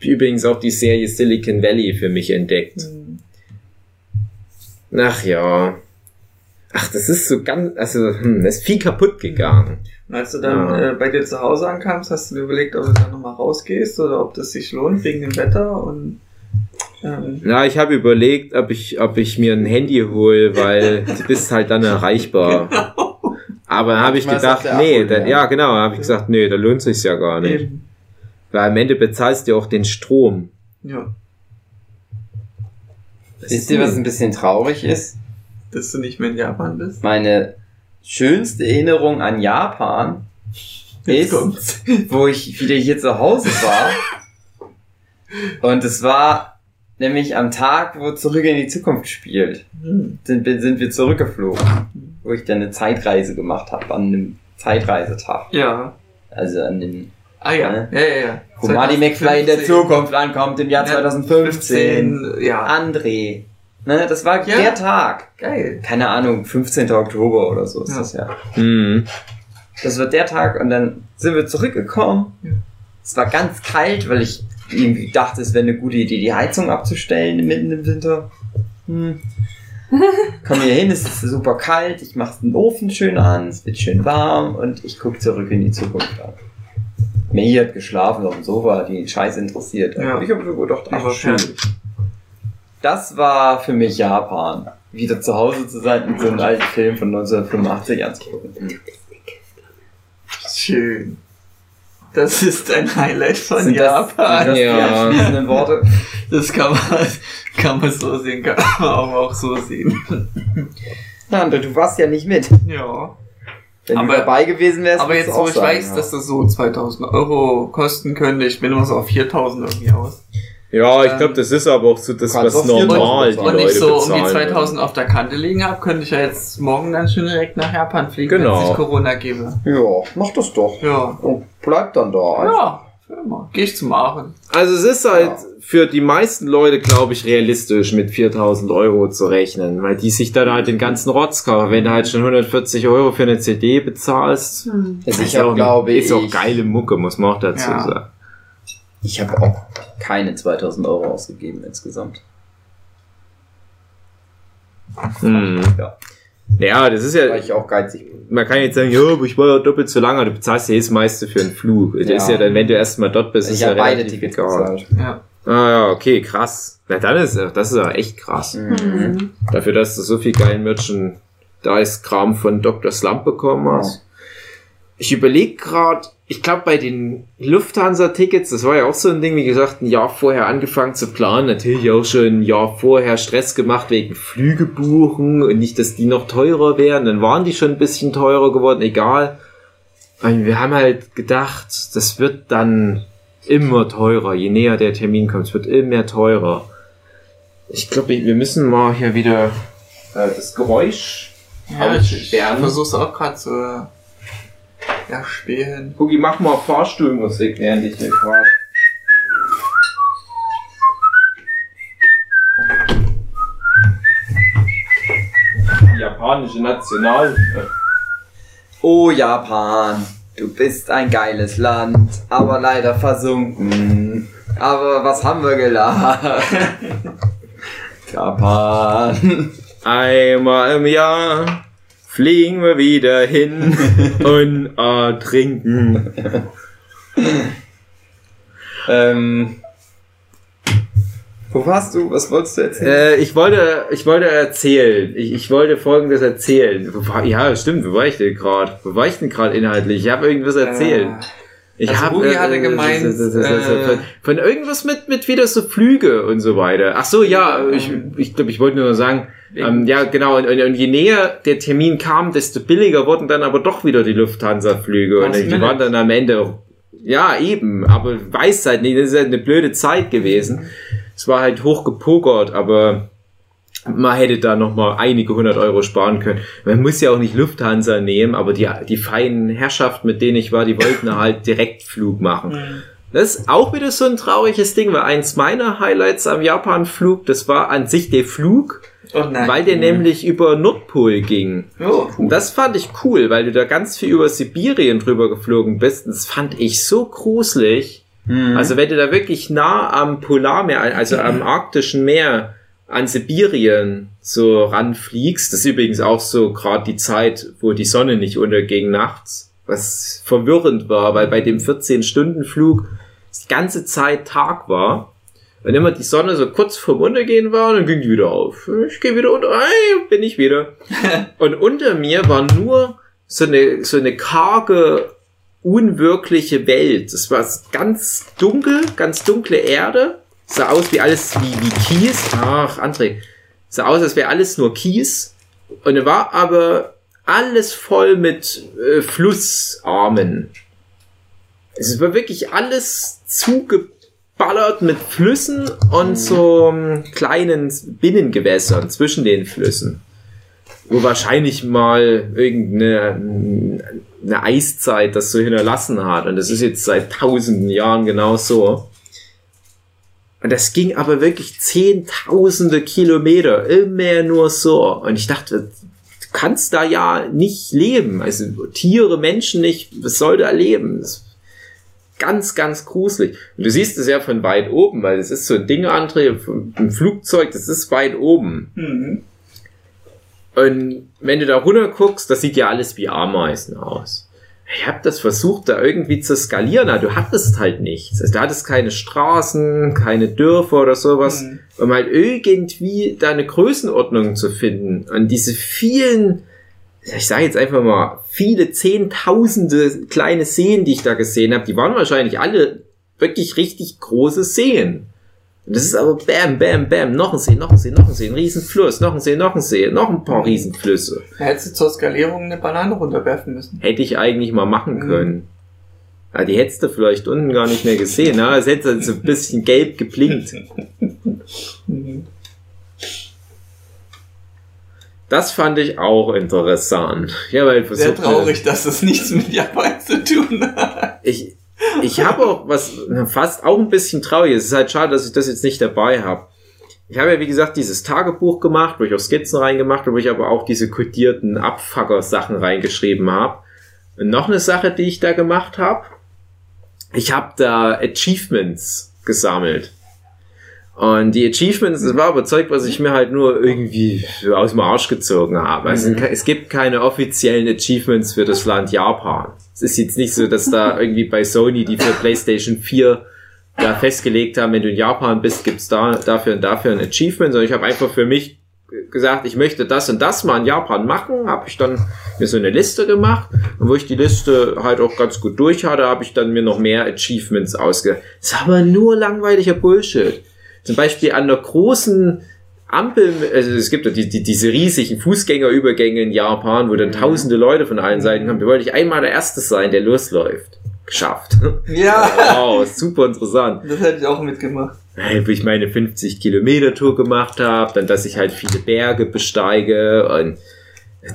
Übrigens auch die Serie Silicon Valley für mich entdeckt. Ach ja. Ach, das ist so ganz, also, hm, da ist viel kaputt gegangen. Und als du dann Ja. äh, bei dir zu Hause ankamst, hast du dir überlegt, ob du dann nochmal rausgehst oder ob das sich lohnt wegen dem Wetter und ähm, Na, ich habe überlegt, ob ich, ob ich mir ein Handy hole, weil [LAUGHS] du bist halt dann erreichbar. Aber dann habe ich gedacht, nee, Akku da, leer. ja genau, dann habe ich gesagt, nee, da lohnt sich's ja gar nicht. eben. Weil am Ende bezahlst du auch den Strom. Ja, Wisst ihr, was ein bisschen traurig ist? dass du nicht mehr in Japan bist. Meine schönste Erinnerung an Japan ist, [LAUGHS] wo ich wieder hier zu Hause war. Und es war nämlich am Tag, wo Zurück in die Zukunft spielt. Hm. Sind, wir- sind wir zurückgeflogen. Wo ich dann eine Zeitreise gemacht habe, an einem Zeitreisetag. Ja. Also an dem, Ah ja, ja, ja, ja. wo Marty McFly in der 2015. Zukunft ankommt, im Jahr Ja, 2015. 15, ja. André. Ne, das war Ja. der Tag. Geil. Keine Ahnung, 15. Oktober oder so ist Ja. das ja. Mhm. Das wird der Tag und dann sind wir zurückgekommen. Ja. Es war ganz kalt, weil ich irgendwie dachte, es wäre eine gute Idee, die Heizung abzustellen mitten im Winter. Hm. [LAUGHS] Komm hier hin, es ist super kalt, ich mache den Ofen schön an, es wird schön warm und ich gucke zurück in die Zukunft an. May hat geschlafen auf dem Sofa, die Scheiße interessiert. Ja. Ich habe so gedacht, ach schön. Das war für mich Japan. Wieder zu Hause zu sein und so einen alten Film von 1985 anzugucken. Schön. Das ist ein Highlight von Sind das, sind Japan. das die Ja. abschließenden Worte? Das kann man, kann man so sehen, kann man auch, auch so sehen. Ja, und du warst ja nicht mit. Ja. Wenn Aber- du dabei gewesen wärst, Aber jetzt, du wo ich sagen, weiß, ja. dass das so 2000 Euro kosten könnte, ich bin immer so auf 4000 irgendwie aus. Ja, ich glaube, das ist aber auch so das, was auch 4000 normal die bezahlen. Und ich so um die 2000 auf der Kante liegen habe, könnte ich ja jetzt morgen dann schon direkt nach Japan fliegen, wenn Genau. es sich Corona gebe. Ja, mach das doch. Ja. Und bleib dann da. Ja, für immer. Geh ich zum Aachen. Also es ist halt Ja. für die meisten Leute, glaube ich, realistisch mit 4000 Euro zu rechnen, weil die sich dann halt den ganzen Rotz kaufen. Wenn du halt schon 140 Euro für eine CD bezahlst, Hm. Also ich ist, auch, glaube ich, ist auch geile Mucke, muss man auch dazu Ja. sagen. Ich habe auch keine 2000 Euro ausgegeben insgesamt. Hm. Ja. Ja, das ist ja, Weil ich auch geizig bin. man kann jetzt sagen, ja, aber ich war ja doppelt so lange, du bezahlst ja das meiste für einen Flug. Das Ja. ist ja dann, wenn du erstmal dort bist, ist Ich ja habe beide Tickets bezahlt. Ja. Ah ja, okay, krass. Na dann ist das ist ja echt krass. Mhm. Dafür, dass du so viel geilen Merchandise-Kram von Dr. Slump bekommen hast. Ich überlege gerade, ich glaube bei den Lufthansa-Tickets, das war ja auch so ein Ding, wie gesagt, ein Jahr vorher angefangen zu planen, natürlich auch schon ein Jahr vorher Stress gemacht wegen Flüge buchen und nicht, dass die noch teurer wären, dann waren die schon ein bisschen teurer geworden, egal. Und wir haben halt gedacht, das wird dann immer teurer, je näher der Termin kommt, es wird immer teurer. Ich glaube, wir müssen mal hier wieder äh, das Geräusch Ja, ich, ich Aussperren. versuch's auch gerade zu erspähen. Gucki, mach mal Fahrstuhlmusik, während ich hier frage. Japanische National. Oh Japan, du bist ein geiles Land, aber leider versunken. Aber was haben wir gelernt? [LAUGHS] Japan. Einmal im Jahr fliegen wir wieder hin [LAUGHS] und ertrinken. ähm, wo warst du? Was wolltest du erzählen? Äh, ich wollte, ich wollte erzählen. Ich, ich wollte folgendes erzählen. War, ja, stimmt. Wo war ich denn gerade? Wo war ich denn gerade inhaltlich? Ich habe irgendwas erzählt. Ich Also hab, Rugi hatte gemeint, das- das- äh, von, irgendwas mit, mit wieder so Flüge und so weiter. Ach so, ja, ich, ich glaube, ich wollte nur sagen, ähm, ja, genau, und, und, und je näher der Termin kam, desto billiger wurden dann aber doch wieder die Lufthansa-Flüge. Und die waren dann am Ende, ja, eben, aber weiß halt nicht, das ist halt eine blöde Zeit gewesen. Es war halt hochgepokert, aber man hätte da noch mal einige hundert Euro sparen können. Man muss ja auch nicht Lufthansa nehmen, aber die, die feinen Herrschaften, mit denen ich war, die wollten halt Direktflug machen. Das ist auch wieder so ein trauriges Ding, weil eins meiner Highlights am Japan-Flug, das war an sich der Flug, Oh nein. weil der nämlich über Nordpol ging. Oh, Und das fand ich cool, weil du da ganz viel über Sibirien drüber geflogen bist. Und das fand ich so gruselig. Mhm. Also wenn du da wirklich nah am Polarmeer, also am arktischen Meer an Sibirien so ranfliegst, das ist übrigens auch so gerade die Zeit, wo die Sonne nicht unterging nachts. was verwirrend war, weil bei dem 14-Stunden-Flug die ganze Zeit Tag war. Und immer die Sonne so kurz vorm Untergehen war, dann ging die wieder auf. Ich gehe wieder unter, hey, bin ich wieder. [LAUGHS] und unter mir war nur so eine, so eine karge, unwirkliche Welt. Es war ganz dunkel, ganz dunkle Erde. Sah aus wie alles wie, wie Kies. Ach, André. Sah aus, als wäre alles nur Kies. Und es war aber alles voll mit äh, Flussarmen. Es war wirklich alles zugeballert mit Flüssen und so ähm, kleinen Binnengewässern zwischen den Flüssen. Wo wahrscheinlich mal irgendeine eine Eiszeit das so hinterlassen hat. Und das ist jetzt seit tausenden Jahren genau so. Und das ging aber wirklich zehntausende Kilometer, immer nur so. Und ich dachte, du kannst da ja nicht leben. Also Tiere, Menschen nicht, was soll da leben? Das ist ganz, ganz gruselig. Und du siehst es ja von weit oben, weil es ist so ein Ding, André, ein Flugzeug, das ist weit oben. Mhm. Und wenn du da runter guckst, das sieht ja alles wie Ameisen aus. Ich habe das versucht, da irgendwie zu skalieren, aber du hattest halt nichts. Also, du hattest keine Straßen, keine Dörfer oder sowas, Mhm. um halt irgendwie da eine Größenordnung zu finden. Und diese vielen, ich sage jetzt einfach mal, viele Zehntausende kleine Seen, die ich da gesehen habe, die waren wahrscheinlich alle wirklich richtig große Seen. Und das ist aber bam, bam, bam, noch ein See, noch ein See, noch ein See, ein Riesenfluss, noch ein See, noch ein See, noch ein paar Riesenflüsse. Hättest du zur Skalierung eine Banane runterwerfen müssen. Hätte ich eigentlich mal machen Mhm. können. Ja, die hättest du vielleicht unten gar nicht mehr gesehen, ne? Es hätte so ein bisschen gelb geblinkt. [LAUGHS] Mhm. Das fand ich auch interessant. Ja, weil ich Sehr traurig, dass das nichts mit Japan zu tun hat. Ich, ich habe auch was fast auch ein bisschen traurig. Es ist halt schade, dass ich das jetzt nicht dabei habe. Ich habe ja, wie gesagt, dieses Tagebuch gemacht, wo ich auch Skizzen reingemacht habe, wo ich aber auch diese kodierten Abfucker-Sachen reingeschrieben habe. Und noch eine Sache, die ich da gemacht habe. Ich habe da Achievements gesammelt. Und die Achievements, das war aber Zeug, was ich mir halt nur irgendwie aus dem Arsch gezogen habe. Also es gibt keine offiziellen Achievements für das Land Japan. Es ist jetzt nicht so, dass da [LAUGHS] irgendwie bei Sony, die für PlayStation 4 da festgelegt haben, wenn du in Japan bist, gibt's da dafür und dafür ein Achievement, sondern ich habe einfach für mich gesagt, ich möchte das und das mal in Japan machen, habe ich dann mir so eine Liste gemacht und wo ich die Liste halt auch ganz gut durch hatte, habe ich dann mir noch mehr Achievements ausge. Das ist aber nur langweiliger Bullshit. Zum Beispiel an der großen Ampel, also es gibt ja die, die, diese riesigen Fußgängerübergänge in Japan, wo dann tausende Leute von allen Seiten kommen. Da wollte ich einmal der Erste sein, der losläuft. Geschafft. Ja, [LAUGHS] Wow, super interessant. das hätte ich auch mitgemacht. Wo ich meine 50 Kilometer Tour gemacht habe, dann, dass ich halt viele Berge besteige und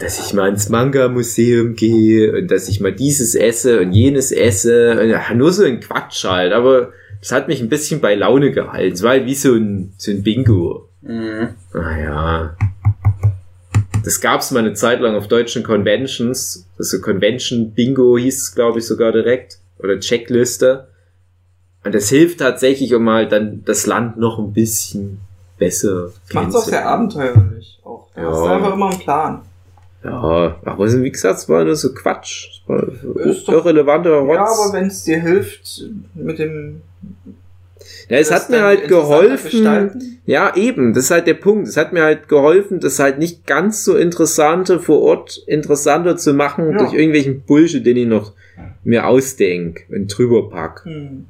dass ich mal ins Manga-Museum gehe und dass ich mal dieses esse und jenes esse. Und nur so ein Quatsch halt, aber das hat mich ein bisschen bei Laune gehalten. Es war halt wie so ein, so ein Bingo. Mhm. Naja. Das gab's mal eine Zeit lang auf deutschen Conventions. Das so Convention Bingo hieß es, glaube ich, sogar direkt. Oder Checkliste. Und das hilft tatsächlich, um halt dann das Land noch ein bisschen besser Macht's auch sehr abenteuerlich. Auch. Du Ja. hast einfach immer einen Plan. Ja, aber wie gesagt, es war nur so Quatsch. Es war Ist doch- irrelevanter Rotz. Ja, aber wenn es dir hilft, mit dem. Ja, es hat mir halt geholfen. Ja, eben, das ist halt der Punkt. Es hat mir halt geholfen, das halt nicht ganz so interessante vor Ort interessanter zu machen Ja. durch irgendwelchen Bullshit, den ich noch mir ausdenk und drüber pack. Hm.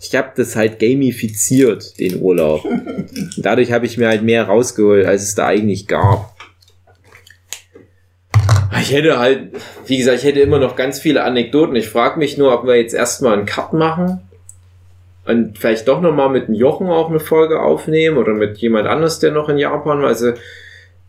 Ich habe das halt gamifiziert, den Urlaub. [LAUGHS] Dadurch habe ich mir halt mehr rausgeholt, als es da eigentlich gab. Ich hätte halt, wie gesagt, ich hätte immer noch ganz viele Anekdoten. Ich frage mich nur, ob wir jetzt erstmal einen Cut machen und vielleicht doch nochmal mit dem Jochen auch eine Folge aufnehmen oder mit jemand anders, der noch in Japan war. Also,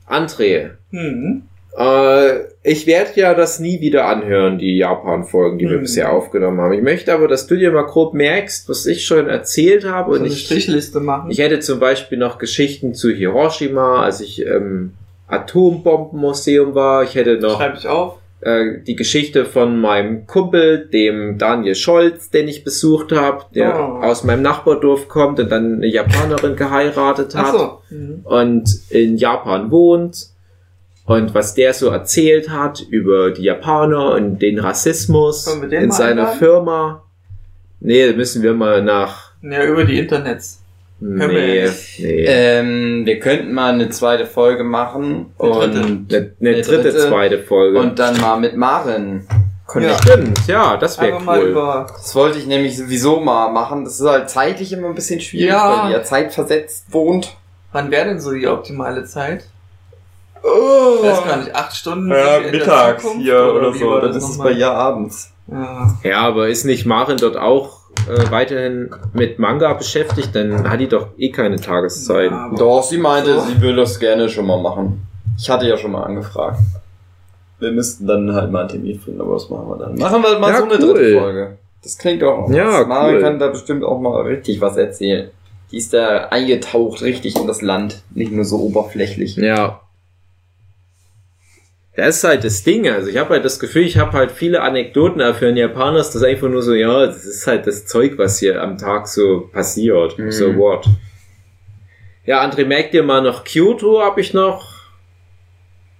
André, Hm. äh, ich werde ja das nie wieder anhören, die Japan-Folgen, die wir Mhm. bisher aufgenommen haben. Ich möchte aber, dass du dir mal grob merkst, was ich schon erzählt habe. So Und eine ich, Strichliste machen. ich hätte zum Beispiel noch Geschichten zu Hiroshima, als ich im Atombombenmuseum war. Ich hätte noch Schreibe ich auf. Äh, die Geschichte von meinem Kumpel, dem Daniel Scholz, den ich besucht habe, der Oh. aus meinem Nachbardorf kommt und dann eine Japanerin geheiratet hat so. Mhm. und in Japan wohnt. Und was der so erzählt hat über die Japaner und den Rassismus den in seiner einladen? Firma. Nee, müssen wir mal nach. Ja, über die Internets. Wir Nee, ja nee. Ähm, wir könnten mal eine zweite Folge machen Eine dritte. und, eine, eine eine dritte, dritte zweite Folge. und dann mal mit Maren. Ja. Stimmt, ja, das wäre cool. Das wollte ich nämlich sowieso mal machen. Das ist halt zeitlich immer ein bisschen schwierig, Ja. weil die ja zeitversetzt wohnt. Wann wäre denn so die optimale Zeit? Oh. Ich weiß gar nicht, acht Stunden Ja, mittags hier oder, wie so. Dann ist es bei ihr abends. Ja. Ja, aber ist nicht Maren dort auch äh, weiterhin mit Manga beschäftigt? Dann hat die doch eh keine Tageszeit. Ja, Doch, sie meinte, So. sie will das gerne schon mal machen. Ich hatte ja schon mal angefragt. Wir müssten dann halt mal einen Termin finden, aber was machen wir dann? Machen wir mal Ja, so eine cool. dritte Folge. Das klingt doch. Ja, cool. kann da bestimmt auch mal richtig was erzählen. Die ist da eingetaucht richtig in das Land, nicht nur so oberflächlich. Ja. Das ist halt das Ding. Also ich habe halt das Gefühl, ich habe halt viele Anekdoten aber für einen Japaner ist das einfach nur so, ja, das ist halt das Zeug, was hier am Tag so passiert. Mhm. So what. Ja, André, merkt ihr mal noch Kyoto habe ich noch.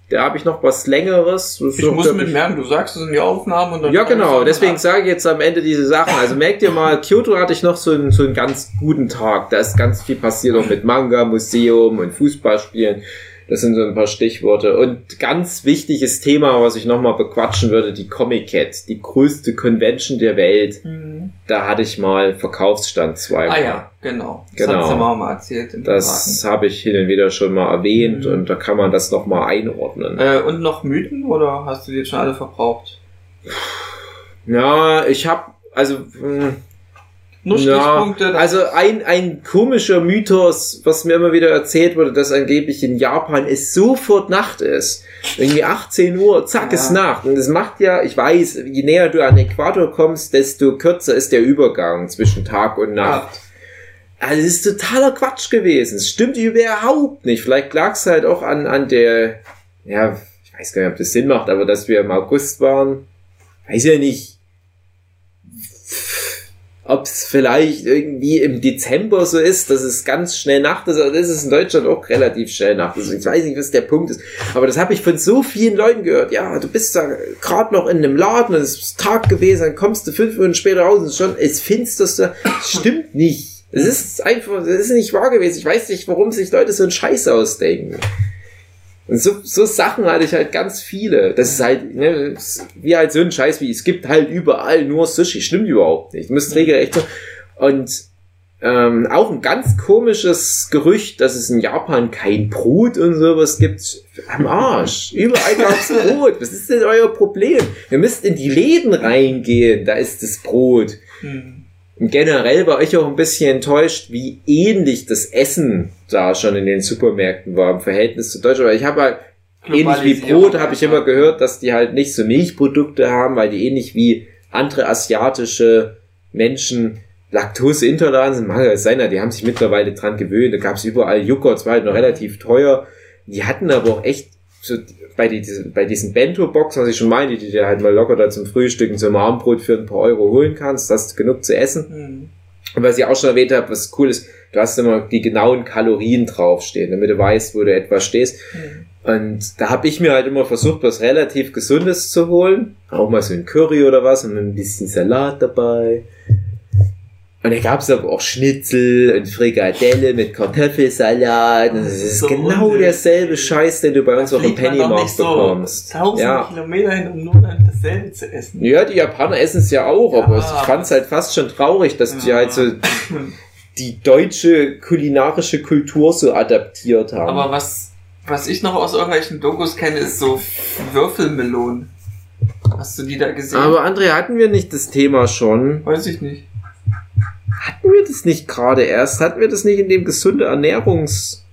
Da habe ich noch was längeres. Das Ich muss mit merken, du sagst, es sind die Aufnahmen und dann. Ja, genau. Deswegen sage ich jetzt am Ende diese Sachen. Also merkt ihr mal, Kyoto hatte ich noch so einen, so einen ganz guten Tag. Da ist ganz viel passiert, auch mit Manga, Museum und Fußballspielen. Das sind so ein paar Stichworte. Und ganz wichtiges Thema, was ich nochmal bequatschen würde, die Comic Cat, die größte Convention der Welt. Mhm. Da hatte ich mal Verkaufsstand zweimal. Ah ja, genau. Das Genau. hat sie mal erzählt. Im Das habe ich hin und wieder schon mal erwähnt Mhm. und da kann man das nochmal einordnen. Äh, und noch Mythen oder hast du die jetzt schon alle verbraucht? Ja, ich habe also mh, Nur Stichpunkte. das- also ein, ein komischer Mythos, was mir immer wieder erzählt wurde, dass angeblich in Japan es sofort Nacht ist. Irgendwie 18 Uhr, zack, Ja. ist Nacht. Und es macht ja, ich weiß, je näher du an den Äquator kommst, desto kürzer ist der Übergang zwischen Tag und Nacht. Also es ist totaler Quatsch gewesen. Es stimmt überhaupt nicht. Vielleicht lag es halt auch an, an der, ja, ich weiß gar nicht, ob das Sinn macht, aber dass wir im August waren, weiß ja nicht, ob es vielleicht irgendwie im Dezember so ist, dass es ganz schnell Nacht ist, aber das ist in Deutschland auch relativ schnell Nacht. Also ich weiß nicht, was der Punkt ist, aber das habe ich von so vielen Leuten gehört. Ja, du bist da gerade noch in einem Laden, und es ist Tag gewesen, dann kommst du fünf Minuten später raus und schon ist finsterste. Stimmt nicht. Es ist einfach, das ist nicht wahr gewesen. Ich weiß nicht, warum sich Leute so einen Scheiß ausdenken. Und so, so Sachen hatte ich halt ganz viele. Das ist halt, ne, wie halt so ein Scheiß wie, es gibt halt überall nur Sushi. Stimmt überhaupt nicht. Ich muss regelrecht. Und ähm, auch ein ganz komisches Gerücht, dass es in Japan kein Brot und sowas gibt. Am Arsch. Überall gab's Brot. Was ist denn euer Problem? Ihr müsst in die Läden reingehen. Da ist das Brot. Hm. Generell war ich auch ein bisschen enttäuscht, wie ähnlich das Essen da schon in den Supermärkten war im Verhältnis zu Deutschland. Weil ich habe halt ähnlich wie Brot, habe ich einfach. immer gehört, dass die halt nicht so Milchprodukte haben, weil die ähnlich wie andere asiatische Menschen Laktoseintolerant sind. Mag ja sein, die haben sich mittlerweile dran gewöhnt. Da gab es überall Joghurt, es war halt noch relativ teuer. Die hatten aber auch echt so bei, die, bei diesen Bento-Boxen, was ich schon meine, die du halt mal locker da zum Frühstück und zum Abendbrot für ein paar Euro holen kannst, das ist genug zu essen. Hm. Und was ich auch schon erwähnt habe, was cool ist, du hast immer die genauen Kalorien draufstehen, damit du weißt, wo du etwas stehst. Hm. Und da habe ich mir halt immer versucht, was relativ Gesundes zu holen. Auch mal so ein Curry oder was und ein bisschen Salat dabei. Und da gab es aber auch Schnitzel und Frikadelle mit Kartoffelsalat. Das ist So genau unnötig. derselbe Scheiß, den du bei uns Da auch im Pennymarkt so bekommst. tausend Ja. Kilometer hin, um nur dann dasselbe zu essen. Ja, die Japaner essen es ja auch, aber Ja. ich fand es halt fast schon traurig, dass die Ja. halt so die deutsche kulinarische Kultur so adaptiert haben. Aber was, was ich noch aus irgendwelchen Dokus kenne, ist so Würfelmelonen. Hast du die da gesehen? Aber André, hatten wir nicht das Thema schon? Weiß ich nicht. Hatten wir das nicht gerade erst? Hatten wir das nicht in dem gesunde Ernährungs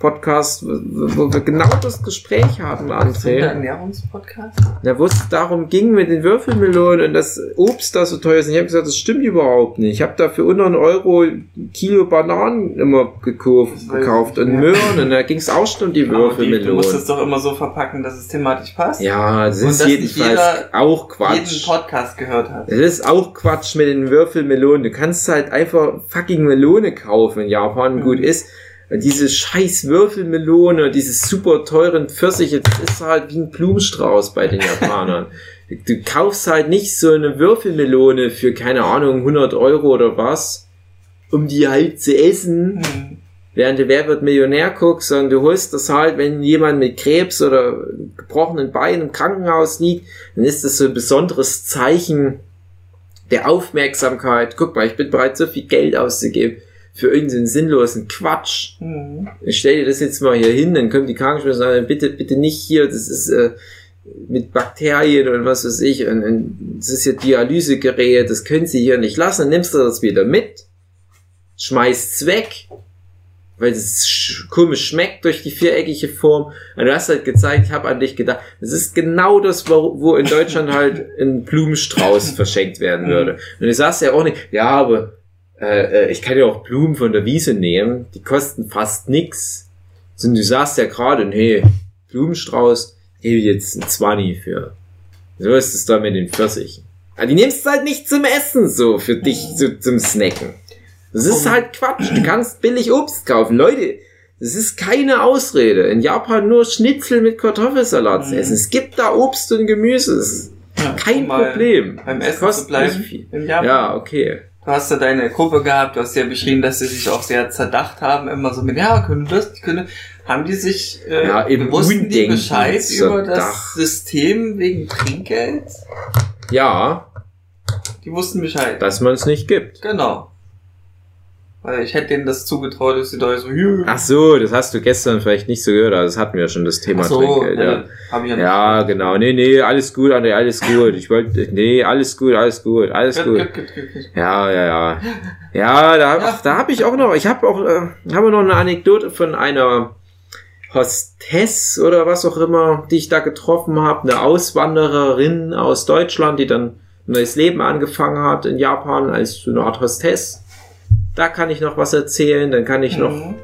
Podcast, wo wir genau das Gespräch hatten, Der André? Ernährungspodcast? Da wo es darum ging mit den Würfelmelonen und das Obst da so teuer ist. Und ich habe gesagt, das stimmt überhaupt nicht. Ich habe da für unter einen Euro Kilo Bananen immer gekauft, gekauft und ja. Möhren und da ging es auch schon um die Aber die, du musst Würfelmelonen. es doch immer so verpacken, dass es thematisch passt. Ja, das ist jedenfalls auch Jeden Quatsch. Podcast gehört hat. Das ist auch Quatsch mit den Würfelmelonen. Du kannst halt einfach fucking Melone kaufen in Japan, Mhm. gut ist. Diese scheiß Würfelmelone, dieses super teuren Pfirsiche, das ist halt wie ein Blumenstrauß bei den Japanern. [LAUGHS] du kaufst halt nicht so eine Würfelmelone für, keine Ahnung, 100 Euro oder was, um die halt zu essen, Hm. während du Wer wird Millionär guckst, sondern du holst das halt, wenn jemand mit Krebs oder gebrochenen Beinen im Krankenhaus liegt, dann ist das so ein besonderes Zeichen der Aufmerksamkeit. Guck mal, ich bin bereit, so viel Geld auszugeben für irgendeinen sinnlosen Quatsch. Hm. Ich stell dir das jetzt mal hier hin, dann kommt die Krankenschwester und sagt, bitte, bitte nicht hier, das ist äh, mit Bakterien und was weiß ich, und, und das ist ja Dialysegerät, das können sie hier nicht lassen, dann nimmst du das wieder mit, schmeißt's weg, weil es sch komisch schmeckt durch die viereckige Form. Und du hast halt gezeigt, ich habe an dich gedacht, das ist genau das, wo, wo in Deutschland halt ein Blumenstrauß [LAUGHS] verschenkt werden würde. Und du sagst ja auch nicht, ja, aber äh, äh, ich kann ja auch Blumen von der Wiese nehmen, die kosten fast nix. Und du sagst ja gerade, nee, Blumenstrauß, ich jetzt ein 20 für. So ist es da mit den Pfirsichen. Aber die nimmst du halt nicht zum Essen so, für dich so, zum Snacken. Das ist halt Quatsch. Du kannst billig Obst kaufen. Leute, das ist keine Ausrede. In Japan nur Schnitzel mit Kartoffelsalat zu Mhm. essen. Es gibt da Obst und Gemüse. Das ist kein Problem. Beim Das Essen zu kostet bleiben. nicht viel. Im Japan. Ja, okay. Du hast ja deine Gruppe gehabt, du hast ja beschrieben, dass sie sich auch sehr zerdacht haben, immer so mit, ja, können das, können. Haben die sich, äh, Ja, im wussten die Bescheid über das. System wegen Trinkgeld? Ja, Die wussten Bescheid. dass man es nicht gibt. Genau. Weil ich hätte denen das zugetraut, dass sie da so, hier. Ach so, das hast du gestern vielleicht nicht so gehört, aber das hatten wir schon, das Thema Ach so, Trinkgeld. Ja. äh, hab ich ja ja, genau. Nee, nee, alles gut, André, alles gut. Ich wollte, nee, alles gut, alles gut, alles Gut. Ja, ja, ja. Ja, da, Ja. Da habe ich auch noch, ich habe auch, äh, habe noch eine Anekdote von einer Hostess oder was auch immer, die ich da getroffen habe, eine Auswandererin aus Deutschland, die dann ein neues Leben angefangen hat in Japan als so eine Art Hostess. Da kann ich noch was erzählen, dann kann ich noch Mhm.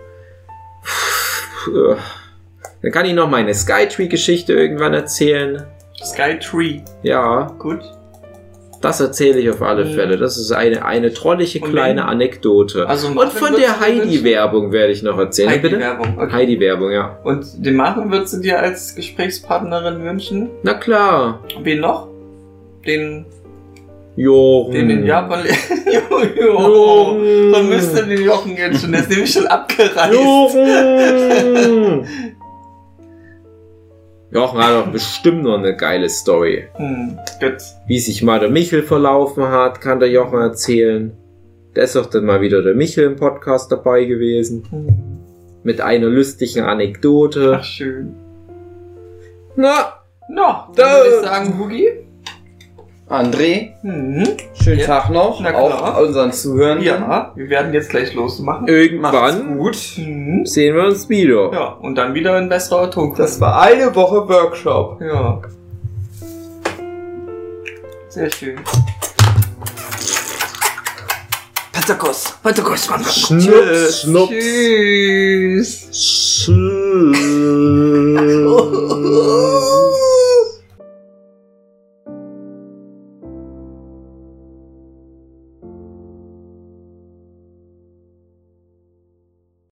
Puh. Dann kann ich noch meine Skytree-Geschichte irgendwann erzählen. Skytree. Ja, Gut. das erzähle ich auf alle Mhm. Fälle. Das ist eine, eine trollige kleine wen- Anekdote. Also Und von der? Heidi-Werbung werde ich noch erzählen. Bitte? Heidi-Werbung. Okay. Heidi-Werbung, ja. Und den Machen würdest du dir als Gesprächspartnerin wünschen? Na klar. Wen noch? Den, Jochen. den in Japan. jo, jo. [LAUGHS] Jochen. Vermisst du den Jochen jetzt schon? Der ist nämlich schon abgereist. Jochen! [LAUGHS] Jochen hat doch bestimmt noch eine geile Story. Hm, gut. Wie sich mal der Michel verlaufen hat, kann der Jochen erzählen. Da ist doch dann mal wieder der Michel im Podcast dabei gewesen. Hm. Mit einer lustigen Anekdote. Ach, schön. Na, No, dann Da- würde ich sagen, Boogie. André, mhm. schönen ja. Tag noch. Na klar. Unseren Zuhörern. Ja, wir werden jetzt gleich losmachen. Irgendwann gut. Mhm. sehen wir uns wieder. Ja, und dann wieder in besserer Atomkunde. Das war eine Woche Workshop. Ja. Sehr schön. Pentecost, Pentecost, Pentecost. Schnups, Schnups. Tschüss. Tschüss. [LAUGHS]